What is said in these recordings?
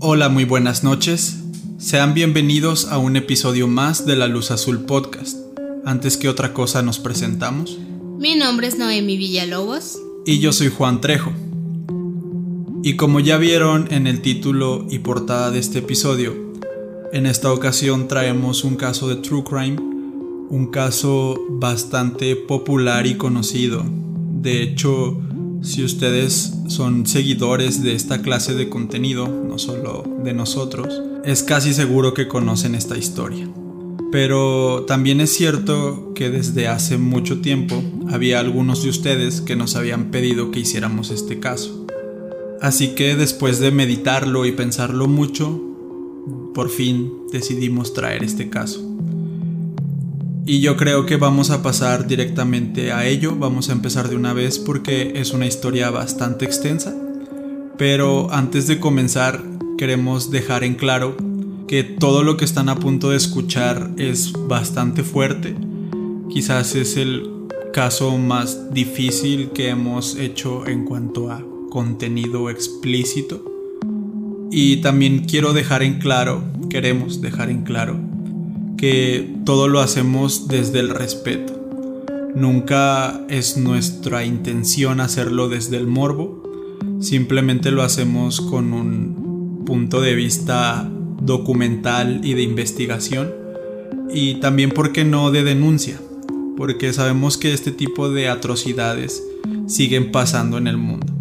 Hola, muy buenas noches. Sean bienvenidos a un episodio más de La Luz Azul Podcast. Antes que otra cosa nos presentamos. Mi nombre es Noemi Villalobos. Y yo soy Juan Trejo. Y como ya vieron en el título y portada de este episodio, en esta ocasión traemos un caso de True Crime, un caso bastante popular y conocido. De hecho, si ustedes son seguidores de esta clase de contenido, no solo de nosotros, es casi seguro que conocen esta historia. Pero también es cierto que desde hace mucho tiempo había algunos de ustedes que nos habían pedido que hiciéramos este caso. Así que después de meditarlo y pensarlo mucho, por fin decidimos traer este caso. Y yo creo que vamos a pasar directamente a ello, vamos a empezar de una vez porque es una historia bastante extensa. Pero antes de comenzar queremos dejar en claro que todo lo que están a punto de escuchar es bastante fuerte. Quizás es el caso más difícil que hemos hecho en cuanto a contenido explícito. Y también quiero dejar en claro, queremos dejar en claro, que todo lo hacemos desde el respeto. Nunca es nuestra intención hacerlo desde el morbo, simplemente lo hacemos con un punto de vista documental y de investigación y también, porque no?, de denuncia, porque sabemos que este tipo de atrocidades siguen pasando en el mundo.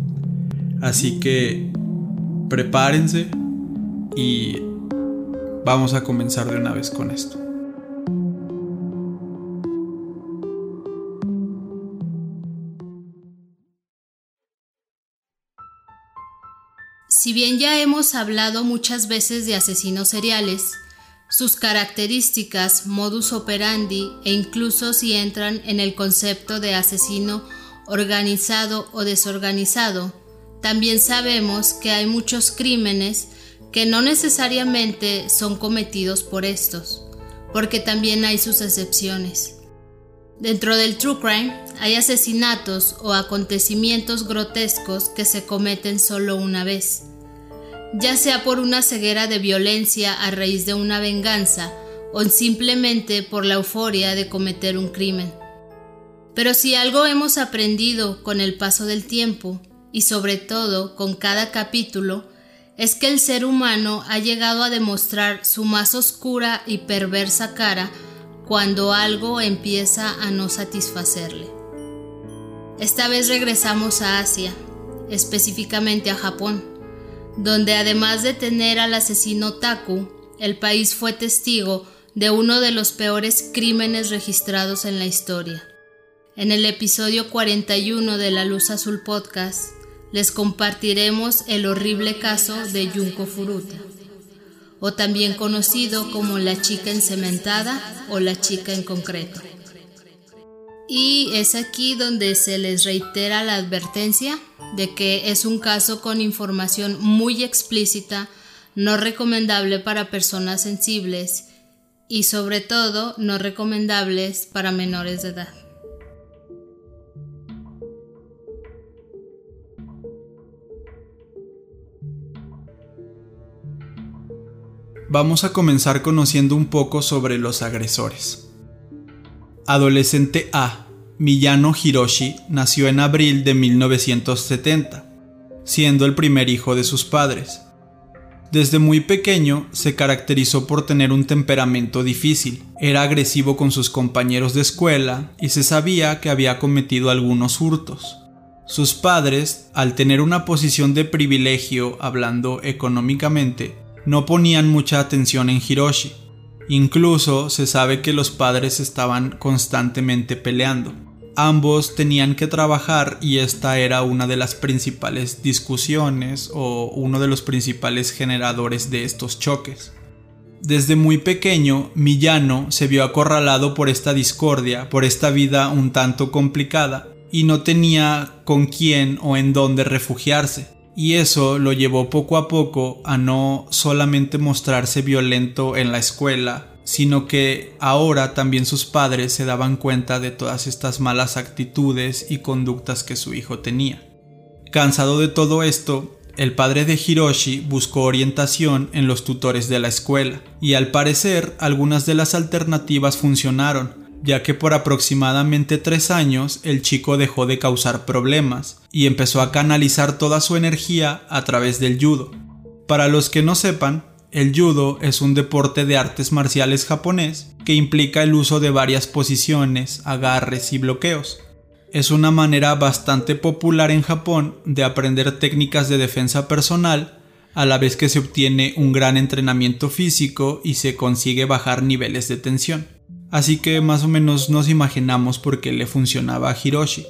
Así que prepárense y vamos a comenzar de una vez con esto. Si bien ya hemos hablado muchas veces de asesinos seriales, sus características, modus operandi e incluso si entran en el concepto de asesino organizado o desorganizado, también sabemos que hay muchos crímenes que no necesariamente son cometidos por estos, porque también hay sus excepciones. Dentro del true crime hay asesinatos o acontecimientos grotescos que se cometen solo una vez ya sea por una ceguera de violencia a raíz de una venganza o simplemente por la euforia de cometer un crimen. Pero si algo hemos aprendido con el paso del tiempo, y sobre todo con cada capítulo, es que el ser humano ha llegado a demostrar su más oscura y perversa cara cuando algo empieza a no satisfacerle. Esta vez regresamos a Asia, específicamente a Japón donde además de tener al asesino Taku, el país fue testigo de uno de los peores crímenes registrados en la historia. En el episodio 41 de La Luz Azul Podcast les compartiremos el horrible caso de Junko Furuta, o también conocido como la chica encementada o la chica en concreto. Y es aquí donde se les reitera la advertencia de que es un caso con información muy explícita, no recomendable para personas sensibles y sobre todo no recomendables para menores de edad. Vamos a comenzar conociendo un poco sobre los agresores. Adolescente A Miyano Hiroshi nació en abril de 1970, siendo el primer hijo de sus padres. Desde muy pequeño se caracterizó por tener un temperamento difícil, era agresivo con sus compañeros de escuela y se sabía que había cometido algunos hurtos. Sus padres, al tener una posición de privilegio hablando económicamente, no ponían mucha atención en Hiroshi. Incluso se sabe que los padres estaban constantemente peleando. Ambos tenían que trabajar y esta era una de las principales discusiones o uno de los principales generadores de estos choques. Desde muy pequeño, Millano se vio acorralado por esta discordia, por esta vida un tanto complicada, y no tenía con quién o en dónde refugiarse. Y eso lo llevó poco a poco a no solamente mostrarse violento en la escuela, sino que ahora también sus padres se daban cuenta de todas estas malas actitudes y conductas que su hijo tenía. Cansado de todo esto, el padre de Hiroshi buscó orientación en los tutores de la escuela, y al parecer algunas de las alternativas funcionaron, ya que por aproximadamente tres años el chico dejó de causar problemas y empezó a canalizar toda su energía a través del judo. Para los que no sepan, el judo es un deporte de artes marciales japonés que implica el uso de varias posiciones, agarres y bloqueos. Es una manera bastante popular en Japón de aprender técnicas de defensa personal a la vez que se obtiene un gran entrenamiento físico y se consigue bajar niveles de tensión así que más o menos nos imaginamos por qué le funcionaba a Hiroshi.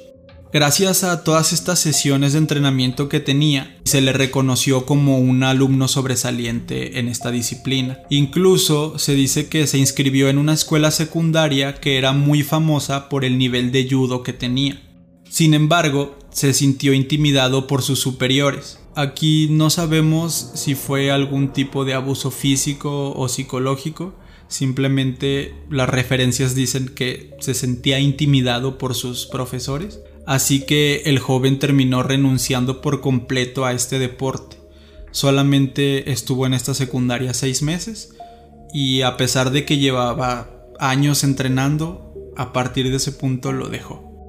Gracias a todas estas sesiones de entrenamiento que tenía, se le reconoció como un alumno sobresaliente en esta disciplina. Incluso se dice que se inscribió en una escuela secundaria que era muy famosa por el nivel de judo que tenía. Sin embargo, se sintió intimidado por sus superiores. Aquí no sabemos si fue algún tipo de abuso físico o psicológico, Simplemente las referencias dicen que se sentía intimidado por sus profesores. Así que el joven terminó renunciando por completo a este deporte. Solamente estuvo en esta secundaria seis meses y a pesar de que llevaba años entrenando, a partir de ese punto lo dejó.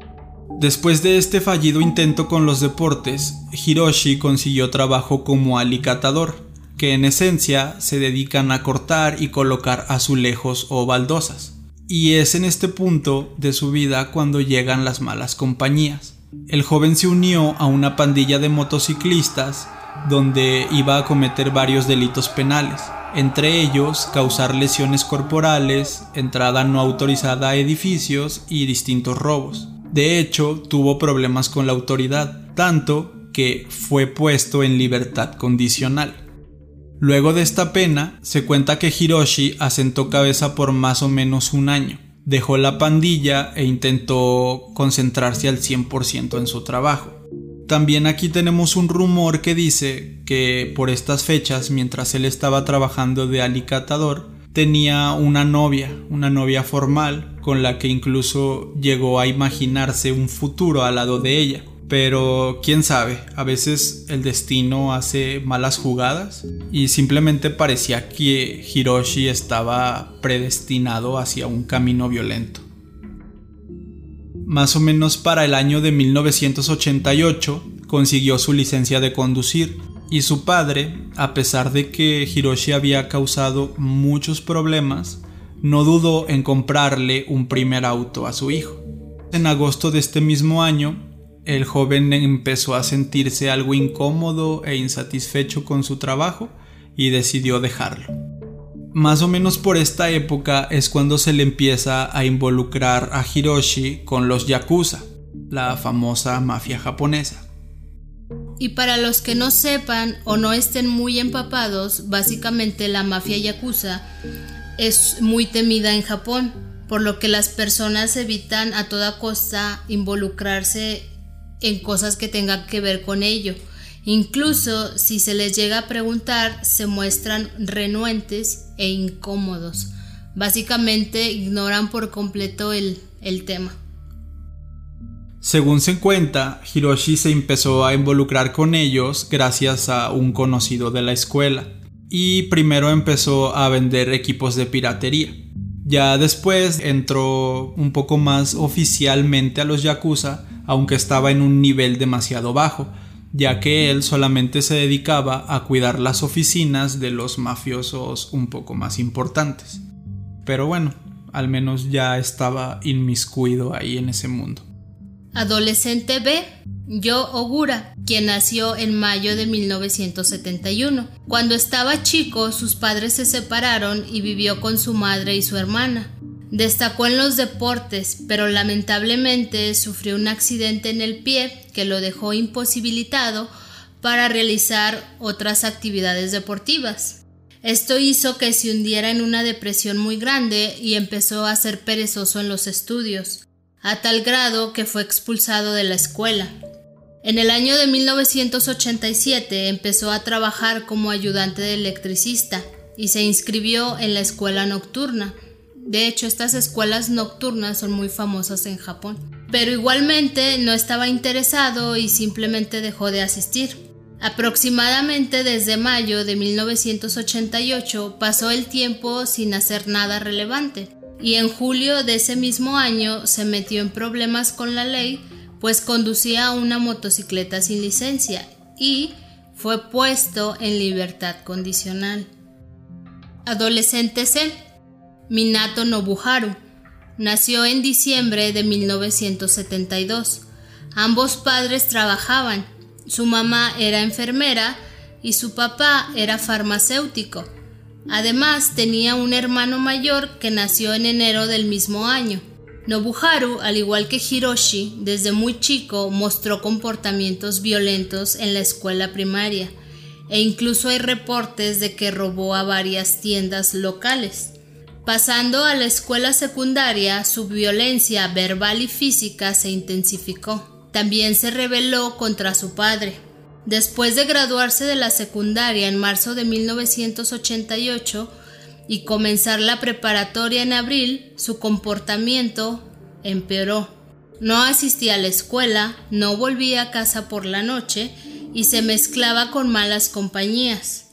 Después de este fallido intento con los deportes, Hiroshi consiguió trabajo como alicatador, que en esencia se dedican a cortar y colocar azulejos o baldosas. Y es en este punto de su vida cuando llegan las malas compañías. El joven se unió a una pandilla de motociclistas donde iba a cometer varios delitos penales, entre ellos causar lesiones corporales, entrada no autorizada a edificios y distintos robos. De hecho, tuvo problemas con la autoridad, tanto que fue puesto en libertad condicional. Luego de esta pena, se cuenta que Hiroshi asentó cabeza por más o menos un año. Dejó la pandilla e intentó concentrarse al 100% en su trabajo. También aquí tenemos un rumor que dice que por estas fechas, mientras él estaba trabajando de alicatador, tenía una novia, una novia formal, con la que incluso llegó a imaginarse un futuro al lado de ella. Pero quién sabe, a veces el destino hace malas jugadas y simplemente parecía que Hiroshi estaba predestinado hacia un camino violento. Más o menos para el año de 1988 consiguió su licencia de conducir y su padre, a pesar de que Hiroshi había causado muchos problemas, no dudó en comprarle un primer auto a su hijo. En agosto de este mismo año, el joven empezó a sentirse algo incómodo e insatisfecho con su trabajo y decidió dejarlo. Más o menos por esta época es cuando se le empieza a involucrar a Hiroshi con los Yakuza, la famosa mafia japonesa. Y para los que no sepan o no estén muy empapados, básicamente la mafia Yakuza es muy temida en Japón, por lo que las personas evitan a toda costa involucrarse en cosas que tengan que ver con ello. Incluso si se les llega a preguntar, se muestran renuentes e incómodos. Básicamente ignoran por completo el, el tema. Según se cuenta, Hiroshi se empezó a involucrar con ellos gracias a un conocido de la escuela y primero empezó a vender equipos de piratería. Ya después entró un poco más oficialmente a los Yakuza aunque estaba en un nivel demasiado bajo, ya que él solamente se dedicaba a cuidar las oficinas de los mafiosos un poco más importantes. Pero bueno, al menos ya estaba inmiscuido ahí en ese mundo. Adolescente B, Yo Ogura, quien nació en mayo de 1971. Cuando estaba chico, sus padres se separaron y vivió con su madre y su hermana. Destacó en los deportes, pero lamentablemente sufrió un accidente en el pie que lo dejó imposibilitado para realizar otras actividades deportivas. Esto hizo que se hundiera en una depresión muy grande y empezó a ser perezoso en los estudios, a tal grado que fue expulsado de la escuela. En el año de 1987 empezó a trabajar como ayudante de electricista y se inscribió en la escuela nocturna, de hecho, estas escuelas nocturnas son muy famosas en Japón. Pero igualmente no estaba interesado y simplemente dejó de asistir. Aproximadamente desde mayo de 1988 pasó el tiempo sin hacer nada relevante y en julio de ese mismo año se metió en problemas con la ley pues conducía una motocicleta sin licencia y fue puesto en libertad condicional. Adolescente C. Minato Nobuharu. Nació en diciembre de 1972. Ambos padres trabajaban. Su mamá era enfermera y su papá era farmacéutico. Además tenía un hermano mayor que nació en enero del mismo año. Nobuharu, al igual que Hiroshi, desde muy chico mostró comportamientos violentos en la escuela primaria e incluso hay reportes de que robó a varias tiendas locales. Pasando a la escuela secundaria, su violencia verbal y física se intensificó. También se rebeló contra su padre. Después de graduarse de la secundaria en marzo de 1988 y comenzar la preparatoria en abril, su comportamiento empeoró. No asistía a la escuela, no volvía a casa por la noche y se mezclaba con malas compañías.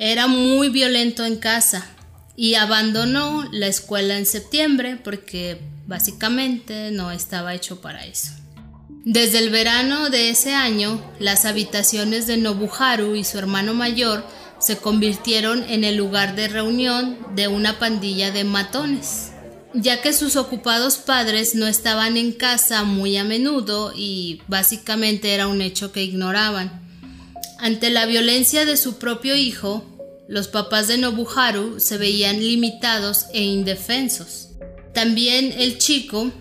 Era muy violento en casa y abandonó la escuela en septiembre porque básicamente no estaba hecho para eso. Desde el verano de ese año, las habitaciones de Nobuharu y su hermano mayor se convirtieron en el lugar de reunión de una pandilla de matones ya que sus ocupados padres no estaban en casa muy a menudo y básicamente era un hecho que ignoraban. Ante la violencia de su propio hijo, los papás de Nobuharu se veían limitados e indefensos. También el chico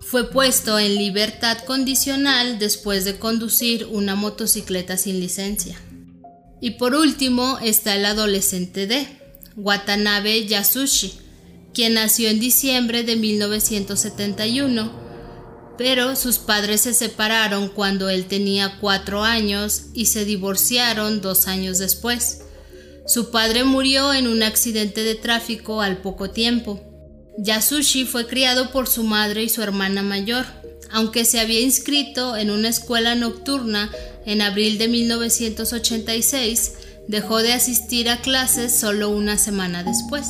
fue puesto en libertad condicional después de conducir una motocicleta sin licencia. Y por último está el adolescente D, Watanabe Yasushi, quien nació en diciembre de 1971, pero sus padres se separaron cuando él tenía cuatro años y se divorciaron dos años después. Su padre murió en un accidente de tráfico al poco tiempo. Yasushi fue criado por su madre y su hermana mayor, aunque se había inscrito en una escuela nocturna en abril de 1986, dejó de asistir a clases solo una semana después.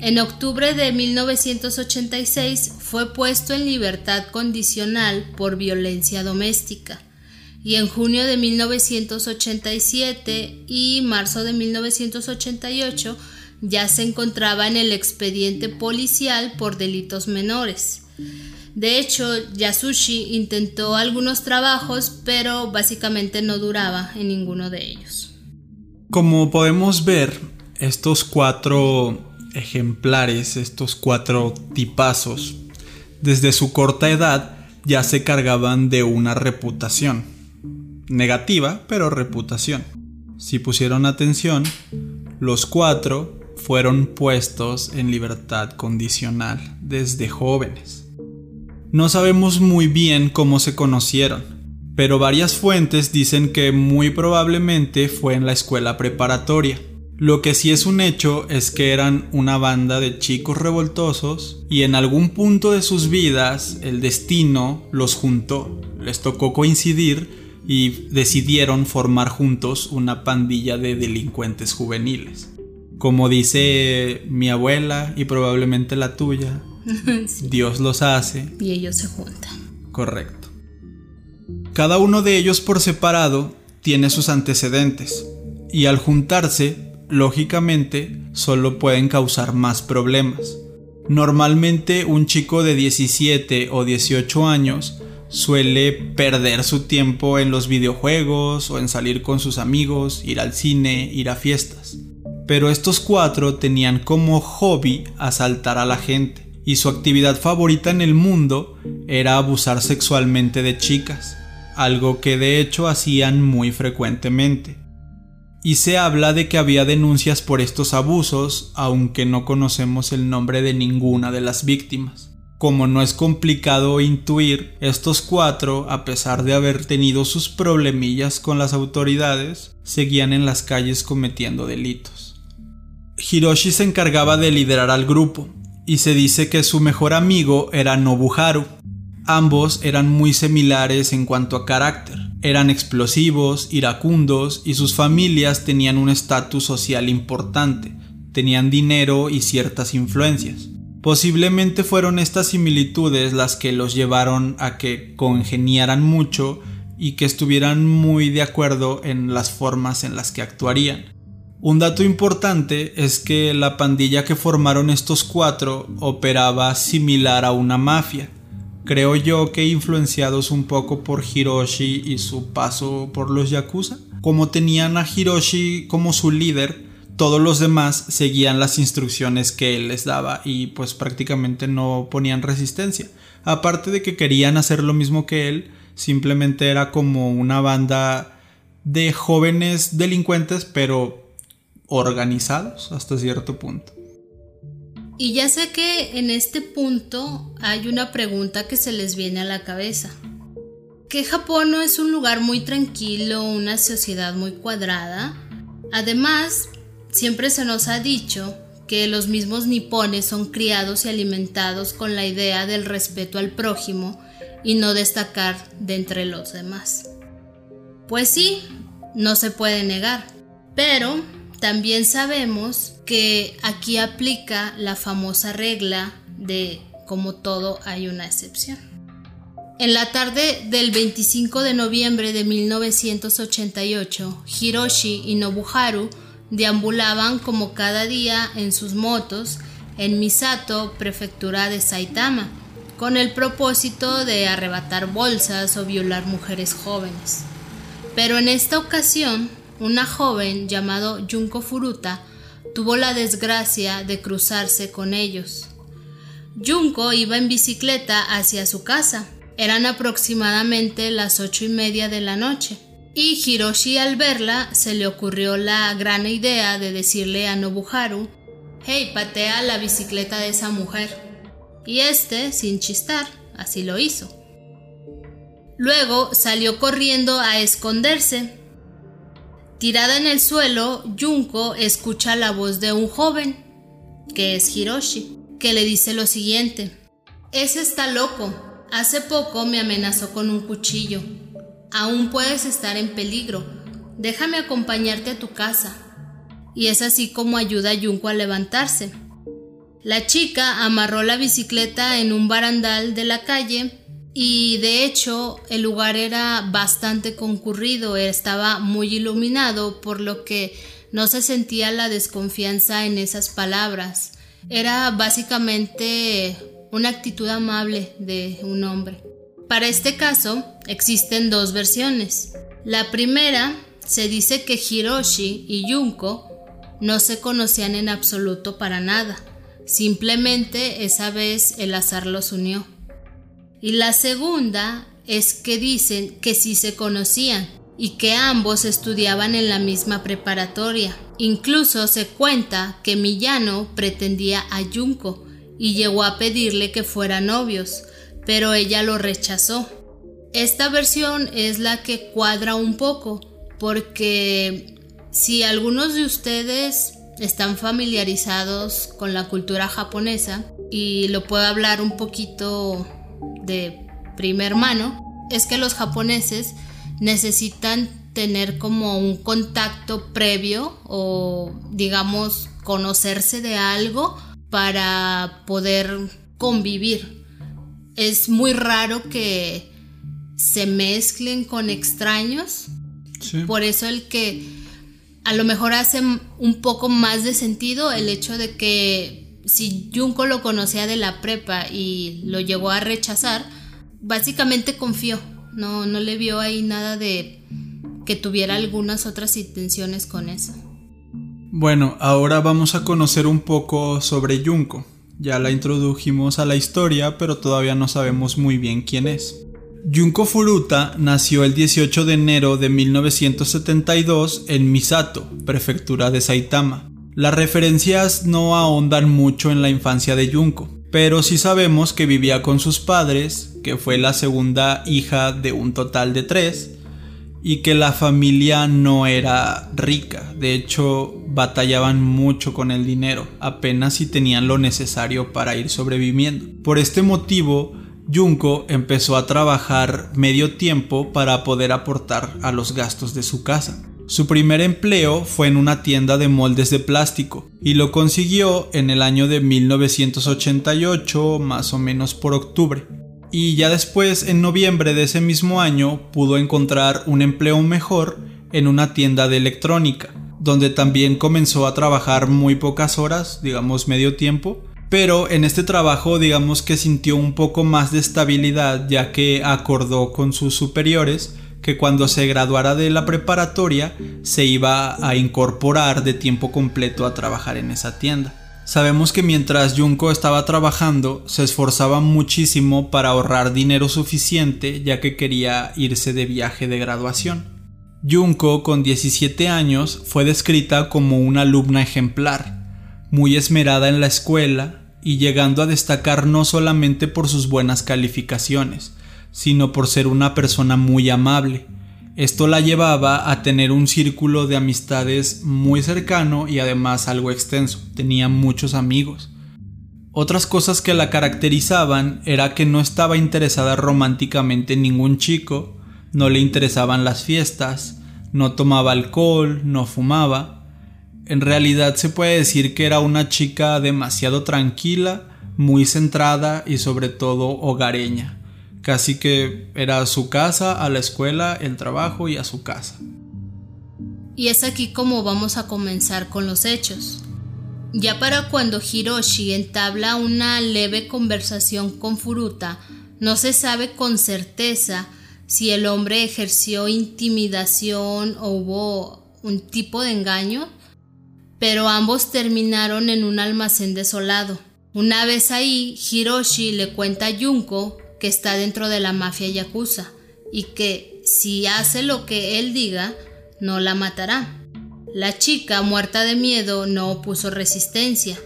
En octubre de 1986 fue puesto en libertad condicional por violencia doméstica y en junio de 1987 y marzo de 1988 ya se encontraba en el expediente policial por delitos menores. De hecho, Yasushi intentó algunos trabajos, pero básicamente no duraba en ninguno de ellos. Como podemos ver, estos cuatro ejemplares, estos cuatro tipazos, desde su corta edad ya se cargaban de una reputación. Negativa, pero reputación. Si pusieron atención, los cuatro fueron puestos en libertad condicional desde jóvenes. No sabemos muy bien cómo se conocieron, pero varias fuentes dicen que muy probablemente fue en la escuela preparatoria lo que sí es un hecho es que eran una banda de chicos revoltosos y en algún punto de sus vidas el destino los juntó, les tocó coincidir y decidieron formar juntos una pandilla de delincuentes juveniles. Como dice mi abuela y probablemente la tuya, Dios los hace y ellos se juntan. Correcto. Cada uno de ellos por separado tiene sus antecedentes y al juntarse lógicamente, solo pueden causar más problemas. Normalmente un chico de 17 o 18 años suele perder su tiempo en los videojuegos o en salir con sus amigos, ir al cine, ir a fiestas. Pero estos cuatro tenían como hobby asaltar a la gente y su actividad favorita en el mundo era abusar sexualmente de chicas, algo que de hecho hacían muy frecuentemente y se habla de que había denuncias por estos abusos, aunque no conocemos el nombre de ninguna de las víctimas. Como no es complicado intuir, estos cuatro, a pesar de haber tenido sus problemillas con las autoridades, seguían en las calles cometiendo delitos. Hiroshi se encargaba de liderar al grupo, y se dice que su mejor amigo era Nobuharu. Ambos eran muy similares en cuanto a carácter, Eran explosivos, iracundos y sus familias tenían un estatus social importante, tenían dinero y ciertas influencias. Posiblemente fueron estas similitudes las que los llevaron a que congeniaran mucho y que estuvieran muy de acuerdo en las formas en las que actuarían. Un dato importante es que la pandilla que formaron estos cuatro operaba similar a una mafia. Creo yo que influenciados un poco por Hiroshi y su paso por los Yakuza. Como tenían a Hiroshi como su líder, todos los demás seguían las instrucciones que él les daba y pues prácticamente no ponían resistencia. Aparte de que querían hacer lo mismo que él, simplemente era como una banda de jóvenes delincuentes pero organizados hasta cierto punto. Y ya sé que en este punto hay una pregunta que se les viene a la cabeza. ¿Que Japón no es un lugar muy tranquilo, una sociedad muy cuadrada? Además, siempre se nos ha dicho que los mismos nipones son criados y alimentados con la idea del respeto al prójimo y no destacar de entre los demás. Pues sí, no se puede negar, pero también sabemos que aquí aplica la famosa regla de como todo hay una excepción. En la tarde del 25 de noviembre de 1988, Hiroshi y Nobuharu deambulaban como cada día en sus motos en Misato, prefectura de Saitama, con el propósito de arrebatar bolsas o violar mujeres jóvenes. Pero en esta ocasión una joven llamado Junko Furuta tuvo la desgracia de cruzarse con ellos. Junko iba en bicicleta hacia su casa. Eran aproximadamente las ocho y media de la noche. Y Hiroshi al verla se le ocurrió la gran idea de decirle a Nobuharu, hey, patea la bicicleta de esa mujer. Y este, sin chistar, así lo hizo. Luego salió corriendo a esconderse Tirada en el suelo, Junko escucha la voz de un joven, que es Hiroshi, que le dice lo siguiente. Ese está loco. Hace poco me amenazó con un cuchillo. Aún puedes estar en peligro. Déjame acompañarte a tu casa. Y es así como ayuda a Junko a levantarse. La chica amarró la bicicleta en un barandal de la calle y de hecho el lugar era bastante concurrido, estaba muy iluminado, por lo que no se sentía la desconfianza en esas palabras. Era básicamente una actitud amable de un hombre. Para este caso existen dos versiones. La primera se dice que Hiroshi y Junko no se conocían en absoluto para nada. Simplemente esa vez el azar los unió. Y la segunda es que dicen que sí se conocían y que ambos estudiaban en la misma preparatoria. Incluso se cuenta que Millano pretendía a Junko y llegó a pedirle que fueran novios, pero ella lo rechazó. Esta versión es la que cuadra un poco, porque si algunos de ustedes están familiarizados con la cultura japonesa, y lo puedo hablar un poquito de primer mano es que los japoneses necesitan tener como un contacto previo o digamos conocerse de algo para poder convivir. Es muy raro que se mezclen con extraños. Por eso el que a lo mejor hace un poco más de sentido el hecho de que si Junko lo conocía de la prepa y lo llegó a rechazar, básicamente confió, no, no le vio ahí nada de que tuviera algunas otras intenciones con eso. Bueno, ahora vamos a conocer un poco sobre Junko. Ya la introdujimos a la historia, pero todavía no sabemos muy bien quién es. Junko Furuta nació el 18 de enero de 1972 en Misato, prefectura de Saitama. Las referencias no ahondan mucho en la infancia de Junko, pero sí sabemos que vivía con sus padres, que fue la segunda hija de un total de tres, y que la familia no era rica, de hecho batallaban mucho con el dinero, apenas si tenían lo necesario para ir sobreviviendo. Por este motivo, Junko empezó a trabajar medio tiempo para poder aportar a los gastos de su casa. Su primer empleo fue en una tienda de moldes de plástico y lo consiguió en el año de 1988, más o menos por octubre. Y ya después, en noviembre de ese mismo año, pudo encontrar un empleo mejor en una tienda de electrónica, donde también comenzó a trabajar muy pocas horas, digamos medio tiempo, pero en este trabajo digamos que sintió un poco más de estabilidad ya que acordó con sus superiores que cuando se graduara de la preparatoria se iba a incorporar de tiempo completo a trabajar en esa tienda. Sabemos que mientras Junko estaba trabajando se esforzaba muchísimo para ahorrar dinero suficiente ya que quería irse de viaje de graduación. Junko con 17 años fue descrita como una alumna ejemplar, muy esmerada en la escuela y llegando a destacar no solamente por sus buenas calificaciones, sino por ser una persona muy amable. Esto la llevaba a tener un círculo de amistades muy cercano y además algo extenso. Tenía muchos amigos. Otras cosas que la caracterizaban era que no estaba interesada románticamente en ningún chico, no le interesaban las fiestas, no tomaba alcohol, no fumaba, en realidad se puede decir que era una chica demasiado tranquila, muy centrada y sobre todo hogareña. Casi que era a su casa, a la escuela, el trabajo y a su casa. Y es aquí como vamos a comenzar con los hechos. Ya para cuando Hiroshi entabla una leve conversación con Furuta, no se sabe con certeza si el hombre ejerció intimidación o hubo un tipo de engaño pero ambos terminaron en un almacén desolado. Una vez ahí, Hiroshi le cuenta a Junko que está dentro de la mafia yakuza y que si hace lo que él diga, no la matará. La chica, muerta de miedo, no opuso resistencia,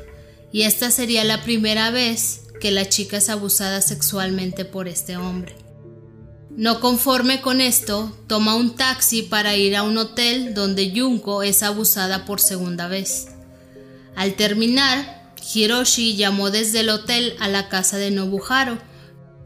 y esta sería la primera vez que la chica es abusada sexualmente por este hombre. No conforme con esto, toma un taxi para ir a un hotel donde Junko es abusada por segunda vez. Al terminar, Hiroshi llamó desde el hotel a la casa de Nobuharo,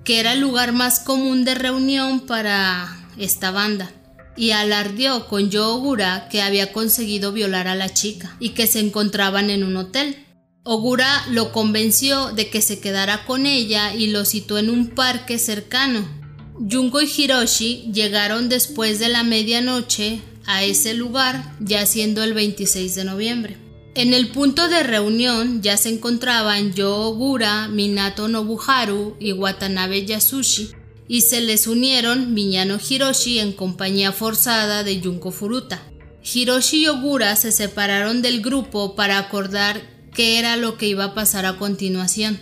que era el lugar más común de reunión para esta banda, y alardeó con Yo que había conseguido violar a la chica y que se encontraban en un hotel. Ogura lo convenció de que se quedara con ella y lo citó en un parque cercano, Junko y Hiroshi llegaron después de la medianoche a ese lugar, ya siendo el 26 de noviembre. En el punto de reunión ya se encontraban Yo Ogura, Minato Nobuharu y Watanabe Yasushi, y se les unieron Miñano Hiroshi en compañía forzada de Junko Furuta. Hiroshi y Ogura se separaron del grupo para acordar qué era lo que iba a pasar a continuación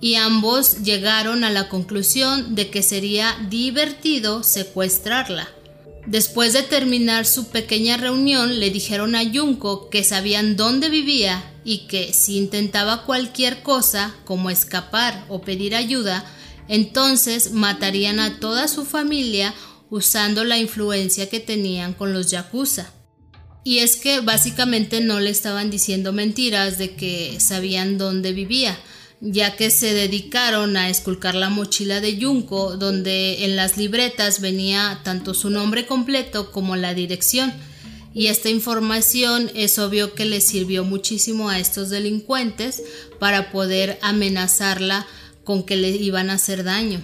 y ambos llegaron a la conclusión de que sería divertido secuestrarla. Después de terminar su pequeña reunión, le dijeron a Junko que sabían dónde vivía y que si intentaba cualquier cosa, como escapar o pedir ayuda, entonces matarían a toda su familia usando la influencia que tenían con los yakuza. Y es que básicamente no le estaban diciendo mentiras de que sabían dónde vivía, ya que se dedicaron a esculcar la mochila de Junko, donde en las libretas venía tanto su nombre completo como la dirección. Y esta información es obvio que le sirvió muchísimo a estos delincuentes para poder amenazarla con que le iban a hacer daño.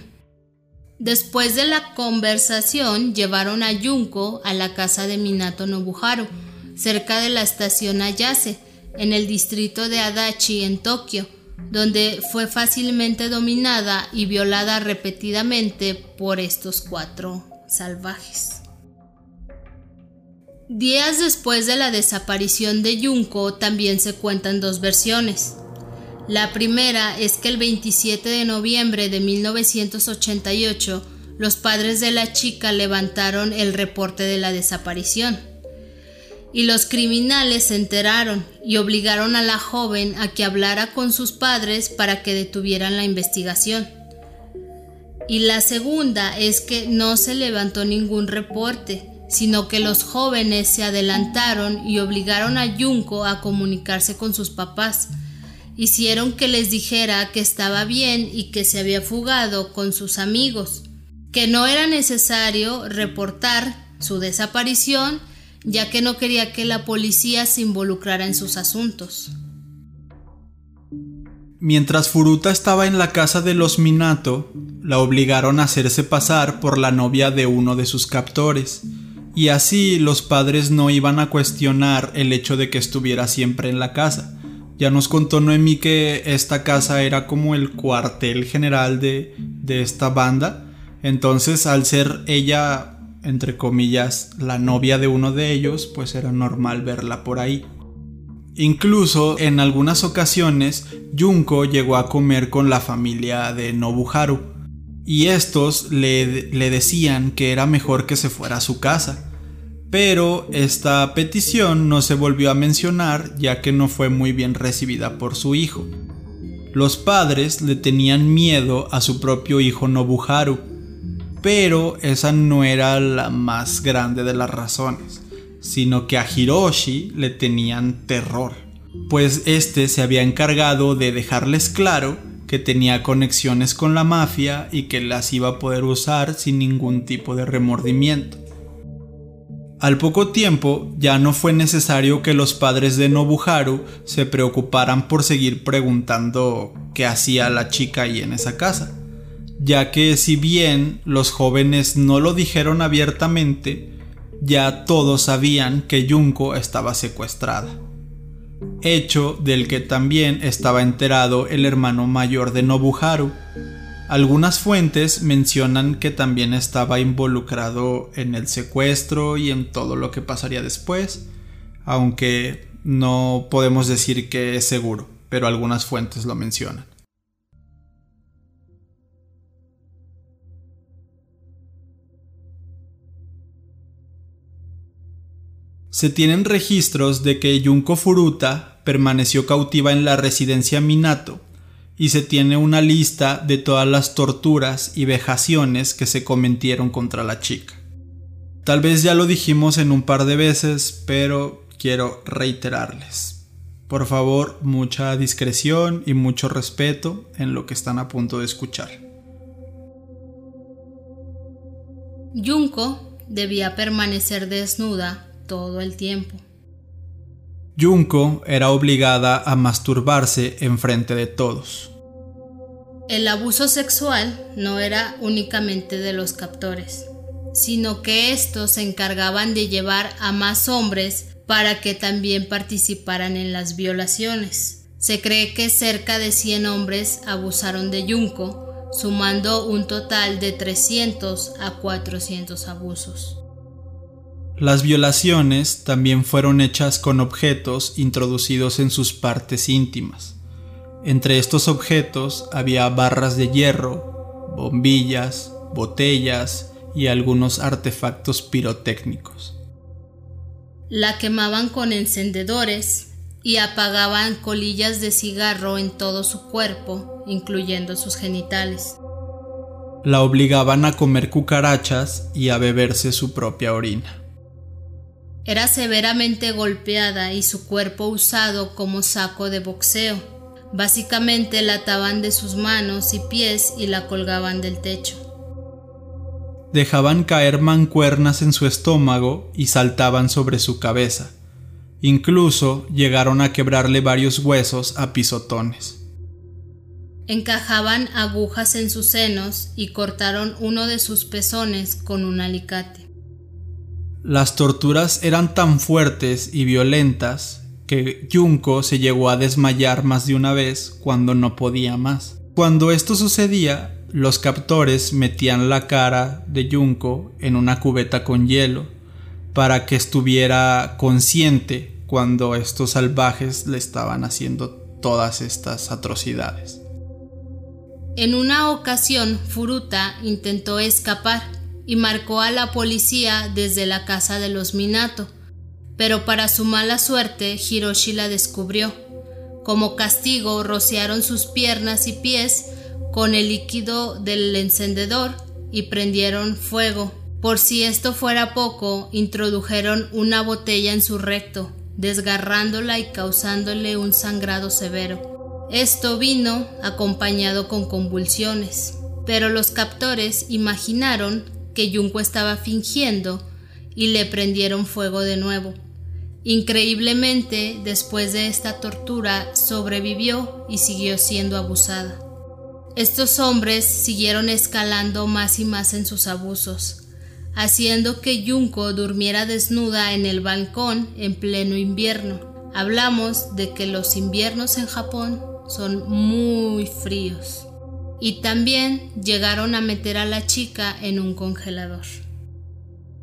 Después de la conversación, llevaron a Junko a la casa de Minato Nobuharu, cerca de la estación Ayase, en el distrito de Adachi, en Tokio donde fue fácilmente dominada y violada repetidamente por estos cuatro salvajes. Días después de la desaparición de Junko también se cuentan dos versiones. La primera es que el 27 de noviembre de 1988 los padres de la chica levantaron el reporte de la desaparición y los criminales se enteraron y obligaron a la joven a que hablara con sus padres para que detuvieran la investigación. Y la segunda es que no se levantó ningún reporte, sino que los jóvenes se adelantaron y obligaron a Junko a comunicarse con sus papás. hicieron que les dijera que estaba bien y que se había fugado con sus amigos, que no era necesario reportar su desaparición ya que no quería que la policía se involucrara en sus asuntos. Mientras Furuta estaba en la casa de los Minato, la obligaron a hacerse pasar por la novia de uno de sus captores, y así los padres no iban a cuestionar el hecho de que estuviera siempre en la casa. Ya nos contó Noemi que esta casa era como el cuartel general de, de esta banda, entonces al ser ella, entre comillas, la novia de uno de ellos, pues era normal verla por ahí. Incluso en algunas ocasiones Junko llegó a comer con la familia de Nobuharu y estos le, le, decían que era mejor que se fuera a su casa. Pero esta petición no se volvió a mencionar ya que no fue muy bien recibida por su hijo. Los padres le tenían miedo a su propio hijo Nobuharu, pero esa no era la más grande de las razones sino que a Hiroshi le tenían terror, pues este se había encargado de dejarles claro que tenía conexiones con la mafia y que las iba a poder usar sin ningún tipo de remordimiento. Al poco tiempo ya no fue necesario que los padres de Nobuharu se preocuparan por seguir preguntando qué hacía la chica ahí en esa casa, ya que si bien los jóvenes no lo dijeron abiertamente, ya todos sabían que Junko estaba secuestrada, hecho del que también estaba enterado el hermano mayor de Nobuharu. Algunas fuentes mencionan que también estaba involucrado en el secuestro y en todo lo que pasaría después, aunque no podemos decir que es seguro, pero algunas fuentes lo mencionan. Se tienen registros de que Junko Furuta permaneció cautiva en la residencia Minato y se tiene una lista de todas las torturas y vejaciones que se cometieron contra la chica. Tal vez ya lo dijimos en un par de veces, pero quiero reiterarles. Por favor, mucha discreción y mucho respeto en lo que están a punto de escuchar. Junko debía permanecer desnuda todo el tiempo. Junko era obligada a masturbarse en frente de todos. El abuso sexual no era únicamente de los captores, sino que estos se encargaban de llevar a más hombres para que también participaran en las violaciones. Se cree que cerca de 100 hombres abusaron de Junko, sumando un total de 300 a 400 abusos. Las violaciones también fueron hechas con objetos introducidos en sus partes íntimas. Entre estos objetos había barras de hierro, bombillas, botellas y algunos artefactos pirotécnicos. La quemaban con encendedores y apagaban colillas de cigarro en todo su cuerpo, incluyendo sus genitales. La obligaban a comer cucarachas y a beberse su propia orina. Era severamente golpeada y su cuerpo usado como saco de boxeo. Básicamente la ataban de sus manos y pies y la colgaban del techo. Dejaban caer mancuernas en su estómago y saltaban sobre su cabeza. Incluso llegaron a quebrarle varios huesos a pisotones. Encajaban agujas en sus senos y cortaron uno de sus pezones con un alicate. Las torturas eran tan fuertes y violentas que Junko se llegó a desmayar más de una vez cuando no podía más. Cuando esto sucedía, los captores metían la cara de Junko en una cubeta con hielo para que estuviera consciente cuando estos salvajes le estaban haciendo todas estas atrocidades. En una ocasión, Furuta intentó escapar, y marcó a la policía desde la casa de los Minato, pero para su mala suerte Hiroshi la descubrió. Como castigo rociaron sus piernas y pies con el líquido del encendedor y prendieron fuego. Por si esto fuera poco, introdujeron una botella en su recto, desgarrándola y causándole un sangrado severo. Esto vino acompañado con convulsiones, pero los captores imaginaron que Junko estaba fingiendo y le prendieron fuego de nuevo. Increíblemente, después de esta tortura, sobrevivió y siguió siendo abusada. Estos hombres siguieron escalando más y más en sus abusos, haciendo que Junko durmiera desnuda en el balcón en pleno invierno. Hablamos de que los inviernos en Japón son muy fríos. Y también llegaron a meter a la chica en un congelador.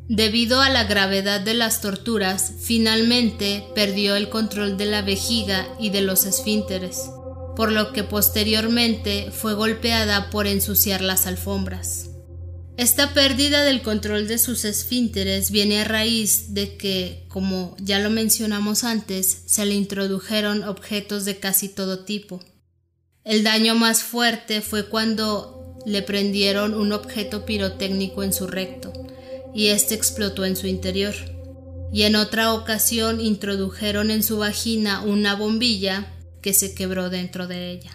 Debido a la gravedad de las torturas, finalmente perdió el control de la vejiga y de los esfínteres por lo que posteriormente fue golpeada por ensuciar las alfombras. Esta pérdida del control de sus esfínteres viene a raíz de que, como ya lo mencionamos antes, se le introdujeron objetos de casi todo tipo. El daño más fuerte fue cuando le prendieron un objeto pirotécnico en su recto y este explotó en su interior. Y en otra ocasión introdujeron en su vagina una bombilla que se quebró dentro de ella.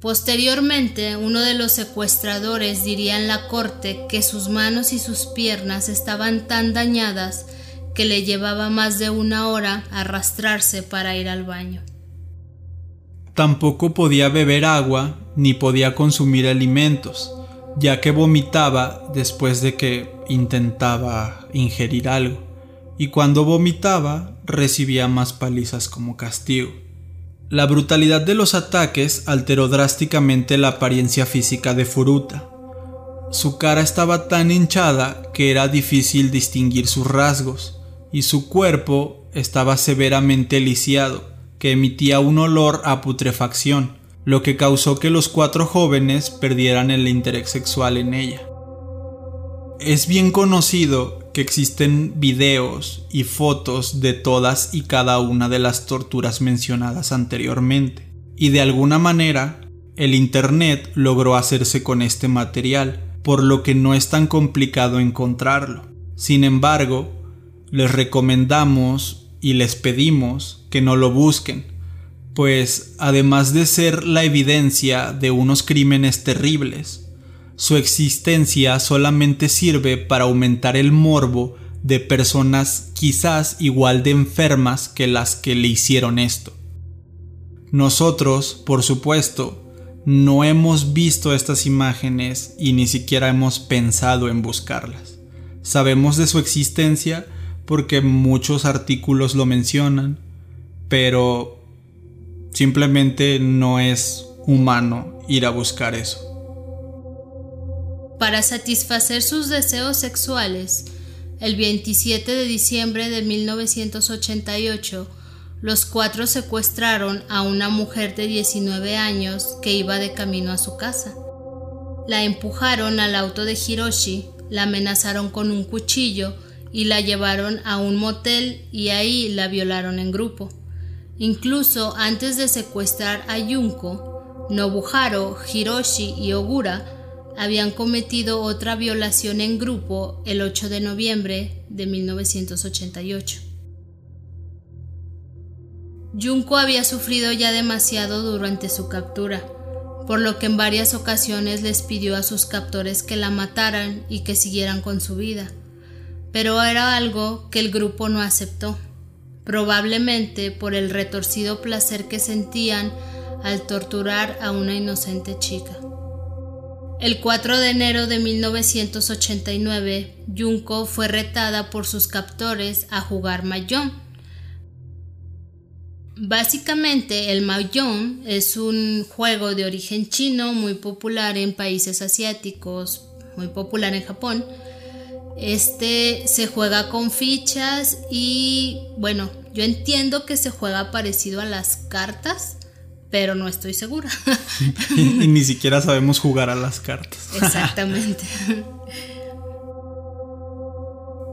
Posteriormente, uno de los secuestradores diría en la corte que sus manos y sus piernas estaban tan dañadas que le llevaba más de una hora arrastrarse para ir al baño. Tampoco podía beber agua ni podía consumir alimentos, ya que vomitaba después de que intentaba ingerir algo, y cuando vomitaba recibía más palizas como castigo. La brutalidad de los ataques alteró drásticamente la apariencia física de Furuta. Su cara estaba tan hinchada que era difícil distinguir sus rasgos, y su cuerpo estaba severamente lisiado, que emitía un olor a putrefacción, lo que causó que los cuatro jóvenes perdieran el interés sexual en ella. Es bien conocido existen videos y fotos de todas y cada una de las torturas mencionadas anteriormente, y de alguna manera el Internet logró hacerse con este material, por lo que no es tan complicado encontrarlo. Sin embargo, les recomendamos y les pedimos que no lo busquen, pues además de ser la evidencia de unos crímenes terribles, su existencia solamente sirve para aumentar el morbo de personas quizás igual de enfermas que las que le hicieron esto. Nosotros, por supuesto, no hemos visto estas imágenes y ni siquiera hemos pensado en buscarlas. Sabemos de su existencia porque muchos artículos lo mencionan, pero simplemente no es humano ir a buscar eso. Para satisfacer sus deseos sexuales, el 27 de diciembre de 1988, los cuatro secuestraron a una mujer de 19 años que iba de camino a su casa. La empujaron al auto de Hiroshi, la amenazaron con un cuchillo y la llevaron a un motel y ahí la violaron en grupo. Incluso antes de secuestrar a Yunko, Nobuharo, Hiroshi y Ogura habían cometido otra violación en grupo el 8 de noviembre de 1988. Junko había sufrido ya demasiado durante su captura, por lo que en varias ocasiones les pidió a sus captores que la mataran y que siguieran con su vida, pero era algo que el grupo no aceptó, probablemente por el retorcido placer que sentían al torturar a una inocente chica. El 4 de enero de 1989, Junko fue retada por sus captores a jugar Mahjong. Básicamente, el Mahjong es un juego de origen chino muy popular en países asiáticos, muy popular en Japón. Este se juega con fichas y bueno, yo entiendo que se juega parecido a las cartas, pero no estoy segura. y, ni siquiera sabemos jugar a las cartas. Exactamente.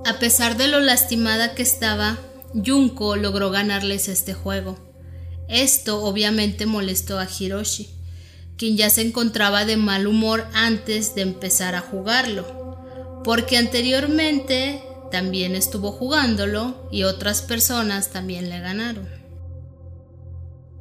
a pesar de lo lastimada que estaba, Junko logró ganarles este juego. Esto obviamente molestó a Hiroshi, quien ya se encontraba de mal humor antes de empezar a jugarlo, porque anteriormente también estuvo jugándolo y otras personas también le ganaron.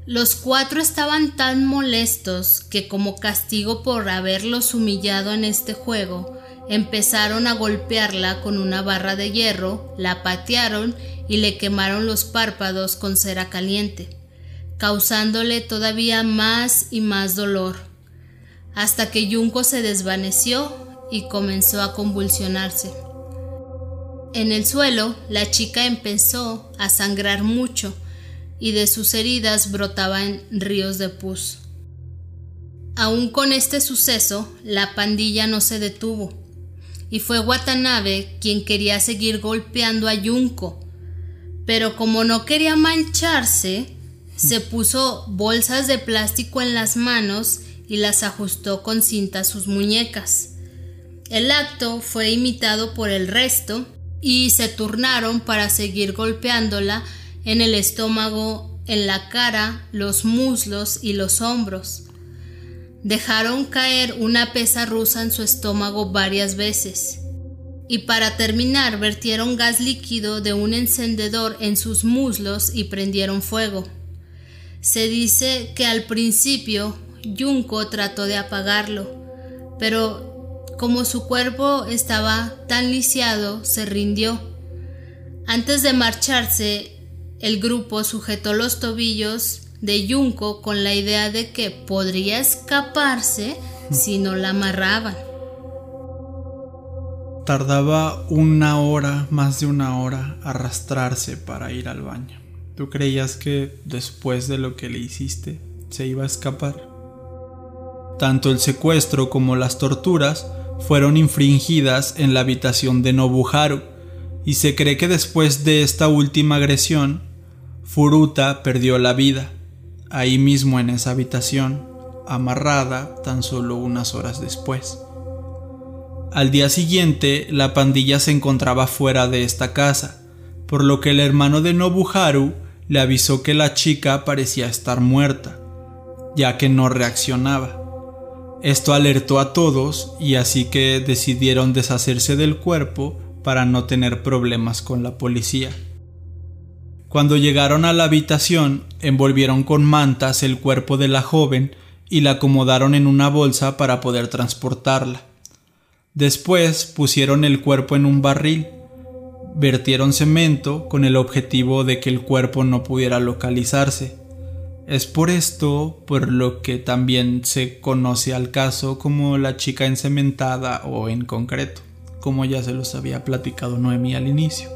Los cuatro estaban tan molestos que como castigo por haberlos humillado en este juego, empezaron a golpearla con una barra de hierro, la patearon y le quemaron los párpados con cera caliente, causándole todavía más y más dolor, hasta que Yunko se desvaneció y comenzó a convulsionarse. En el suelo, la chica empezó a sangrar mucho, y de sus heridas brotaban ríos de pus. Aún con este suceso, la pandilla no se detuvo, y fue Watanabe quien quería seguir golpeando a Yunko, pero como no quería mancharse, se puso bolsas de plástico en las manos y las ajustó con cinta a sus muñecas. El acto fue imitado por el resto y se turnaron para seguir golpeándola en el estómago, en la cara, los muslos y los hombros. Dejaron caer una pesa rusa en su estómago varias veces. Y para terminar vertieron gas líquido de un encendedor en sus muslos y prendieron fuego. Se dice que al principio Junko trató de apagarlo, pero como su cuerpo estaba tan lisiado, se rindió. Antes de marcharse, el grupo sujetó los tobillos de Yunko con la idea de que podría escaparse si no la amarraban. Tardaba una hora, más de una hora, arrastrarse para ir al baño. ¿Tú creías que después de lo que le hiciste se iba a escapar? Tanto el secuestro como las torturas fueron infringidas en la habitación de Nobuharu, y se cree que después de esta última agresión Furuta perdió la vida, ahí mismo en esa habitación, amarrada tan solo unas horas después. Al día siguiente, la pandilla se encontraba fuera de esta casa, por lo que el hermano de Nobuharu le avisó que la chica parecía estar muerta, ya que no reaccionaba. Esto alertó a todos y así que decidieron deshacerse del cuerpo para no tener problemas con la policía. Cuando llegaron a la habitación, envolvieron con mantas el cuerpo de la joven y la acomodaron en una bolsa para poder transportarla. Después pusieron el cuerpo en un barril, vertieron cemento con el objetivo de que el cuerpo no pudiera localizarse. Es por esto por lo que también se conoce al caso como la chica encementada o en concreto, como ya se los había platicado Noemi al inicio.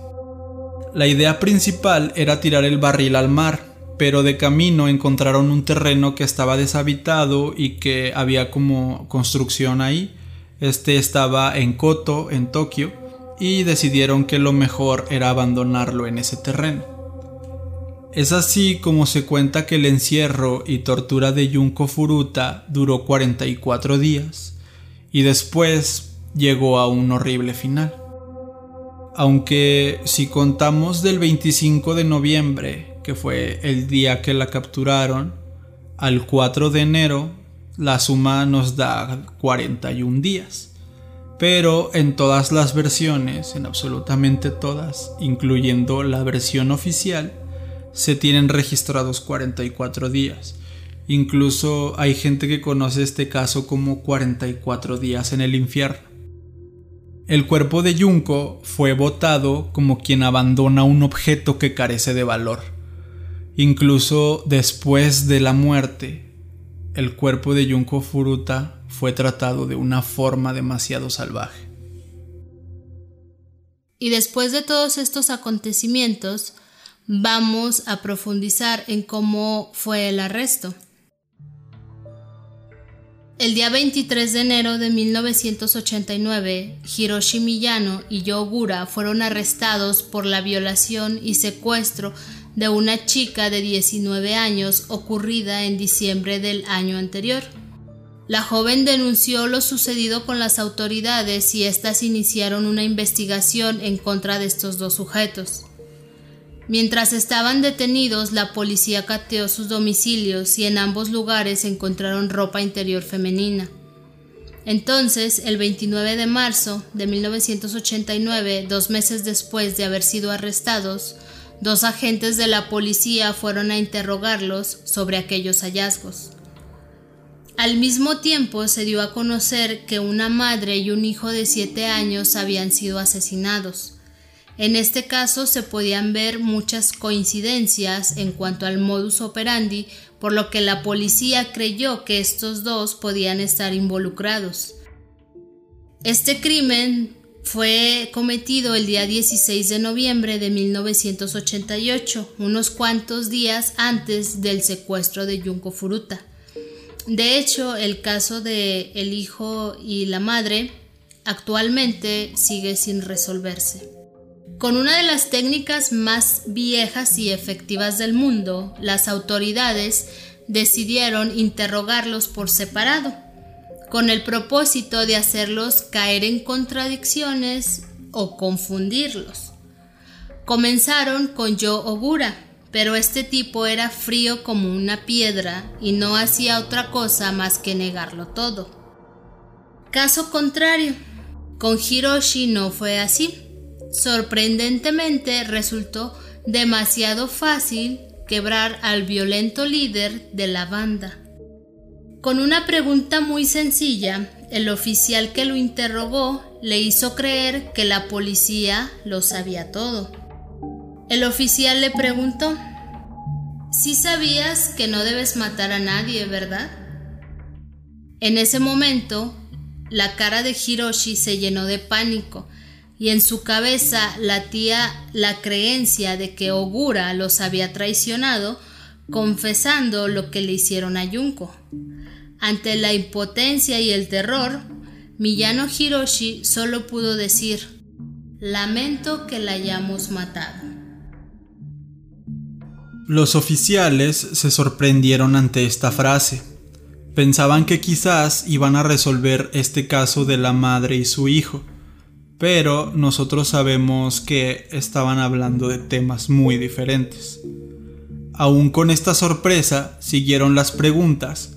La idea principal era tirar el barril al mar, pero de camino encontraron un terreno que estaba deshabitado y que había como construcción ahí. Este estaba en Koto, en Tokio, y decidieron que lo mejor era abandonarlo en ese terreno. Es así como se cuenta que el encierro y tortura de Junko Furuta duró 44 días y después llegó a un horrible final aunque si contamos del 25 de noviembre, que fue el día que la capturaron, al 4 de enero, la suma nos da 41 días. Pero en todas las versiones, en absolutamente todas, incluyendo la versión oficial, se tienen registrados 44 días. Incluso hay gente que conoce este caso como 44 días en el infierno. El cuerpo de Junko fue votado como quien abandona un objeto que carece de valor. Incluso después de la muerte, el cuerpo de Junko Furuta fue tratado de una forma demasiado salvaje. Y después de todos estos acontecimientos, vamos a profundizar en cómo fue el arresto. El día 23 de enero de 1989, Hiroshi Miyano y Yogura fueron arrestados por la violación y secuestro de una chica de 19 años ocurrida en diciembre del año anterior. La joven denunció lo sucedido con las autoridades y éstas iniciaron una investigación en contra de estos dos sujetos. Mientras estaban detenidos, la policía cateó sus domicilios y en ambos lugares encontraron ropa interior femenina. Entonces, el 29 de marzo de 1989, dos meses después de haber sido arrestados, dos agentes de la policía fueron a interrogarlos sobre aquellos hallazgos. Al mismo tiempo se dio a conocer que una madre y un hijo de siete años habían sido asesinados. En este caso se podían ver muchas coincidencias en cuanto al modus operandi, por lo que la policía creyó que estos dos podían estar involucrados. Este crimen fue cometido el día 16 de noviembre de 1988, unos cuantos días antes del secuestro de Junko Furuta. De hecho, el caso de el hijo y la madre actualmente sigue sin resolverse. Con una de las técnicas más viejas y efectivas del mundo, las autoridades decidieron interrogarlos por separado, con el propósito de hacerlos caer en contradicciones o confundirlos. Comenzaron con Yo Ogura, pero este tipo era frío como una piedra y no hacía otra cosa más que negarlo todo. Caso contrario, con Hiroshi no fue así. Sorprendentemente resultó demasiado fácil quebrar al violento líder de la banda. Con una pregunta muy sencilla, el oficial que lo interrogó le hizo creer que la policía lo sabía todo. El oficial le preguntó, Si sabías que no debes matar a nadie, ¿verdad? En ese momento, la cara de Hiroshi se llenó de pánico y en su cabeza latía la creencia de que Ogura los había traicionado, confesando lo que le hicieron a Junko. Ante la impotencia y el terror, Miyano Hiroshi solo pudo decir, lamento que la hayamos matado. Los oficiales se sorprendieron ante esta frase. Pensaban que quizás iban a resolver este caso de la madre y su hijo, pero nosotros sabemos que estaban hablando de temas muy diferentes. Aún con esta sorpresa siguieron las preguntas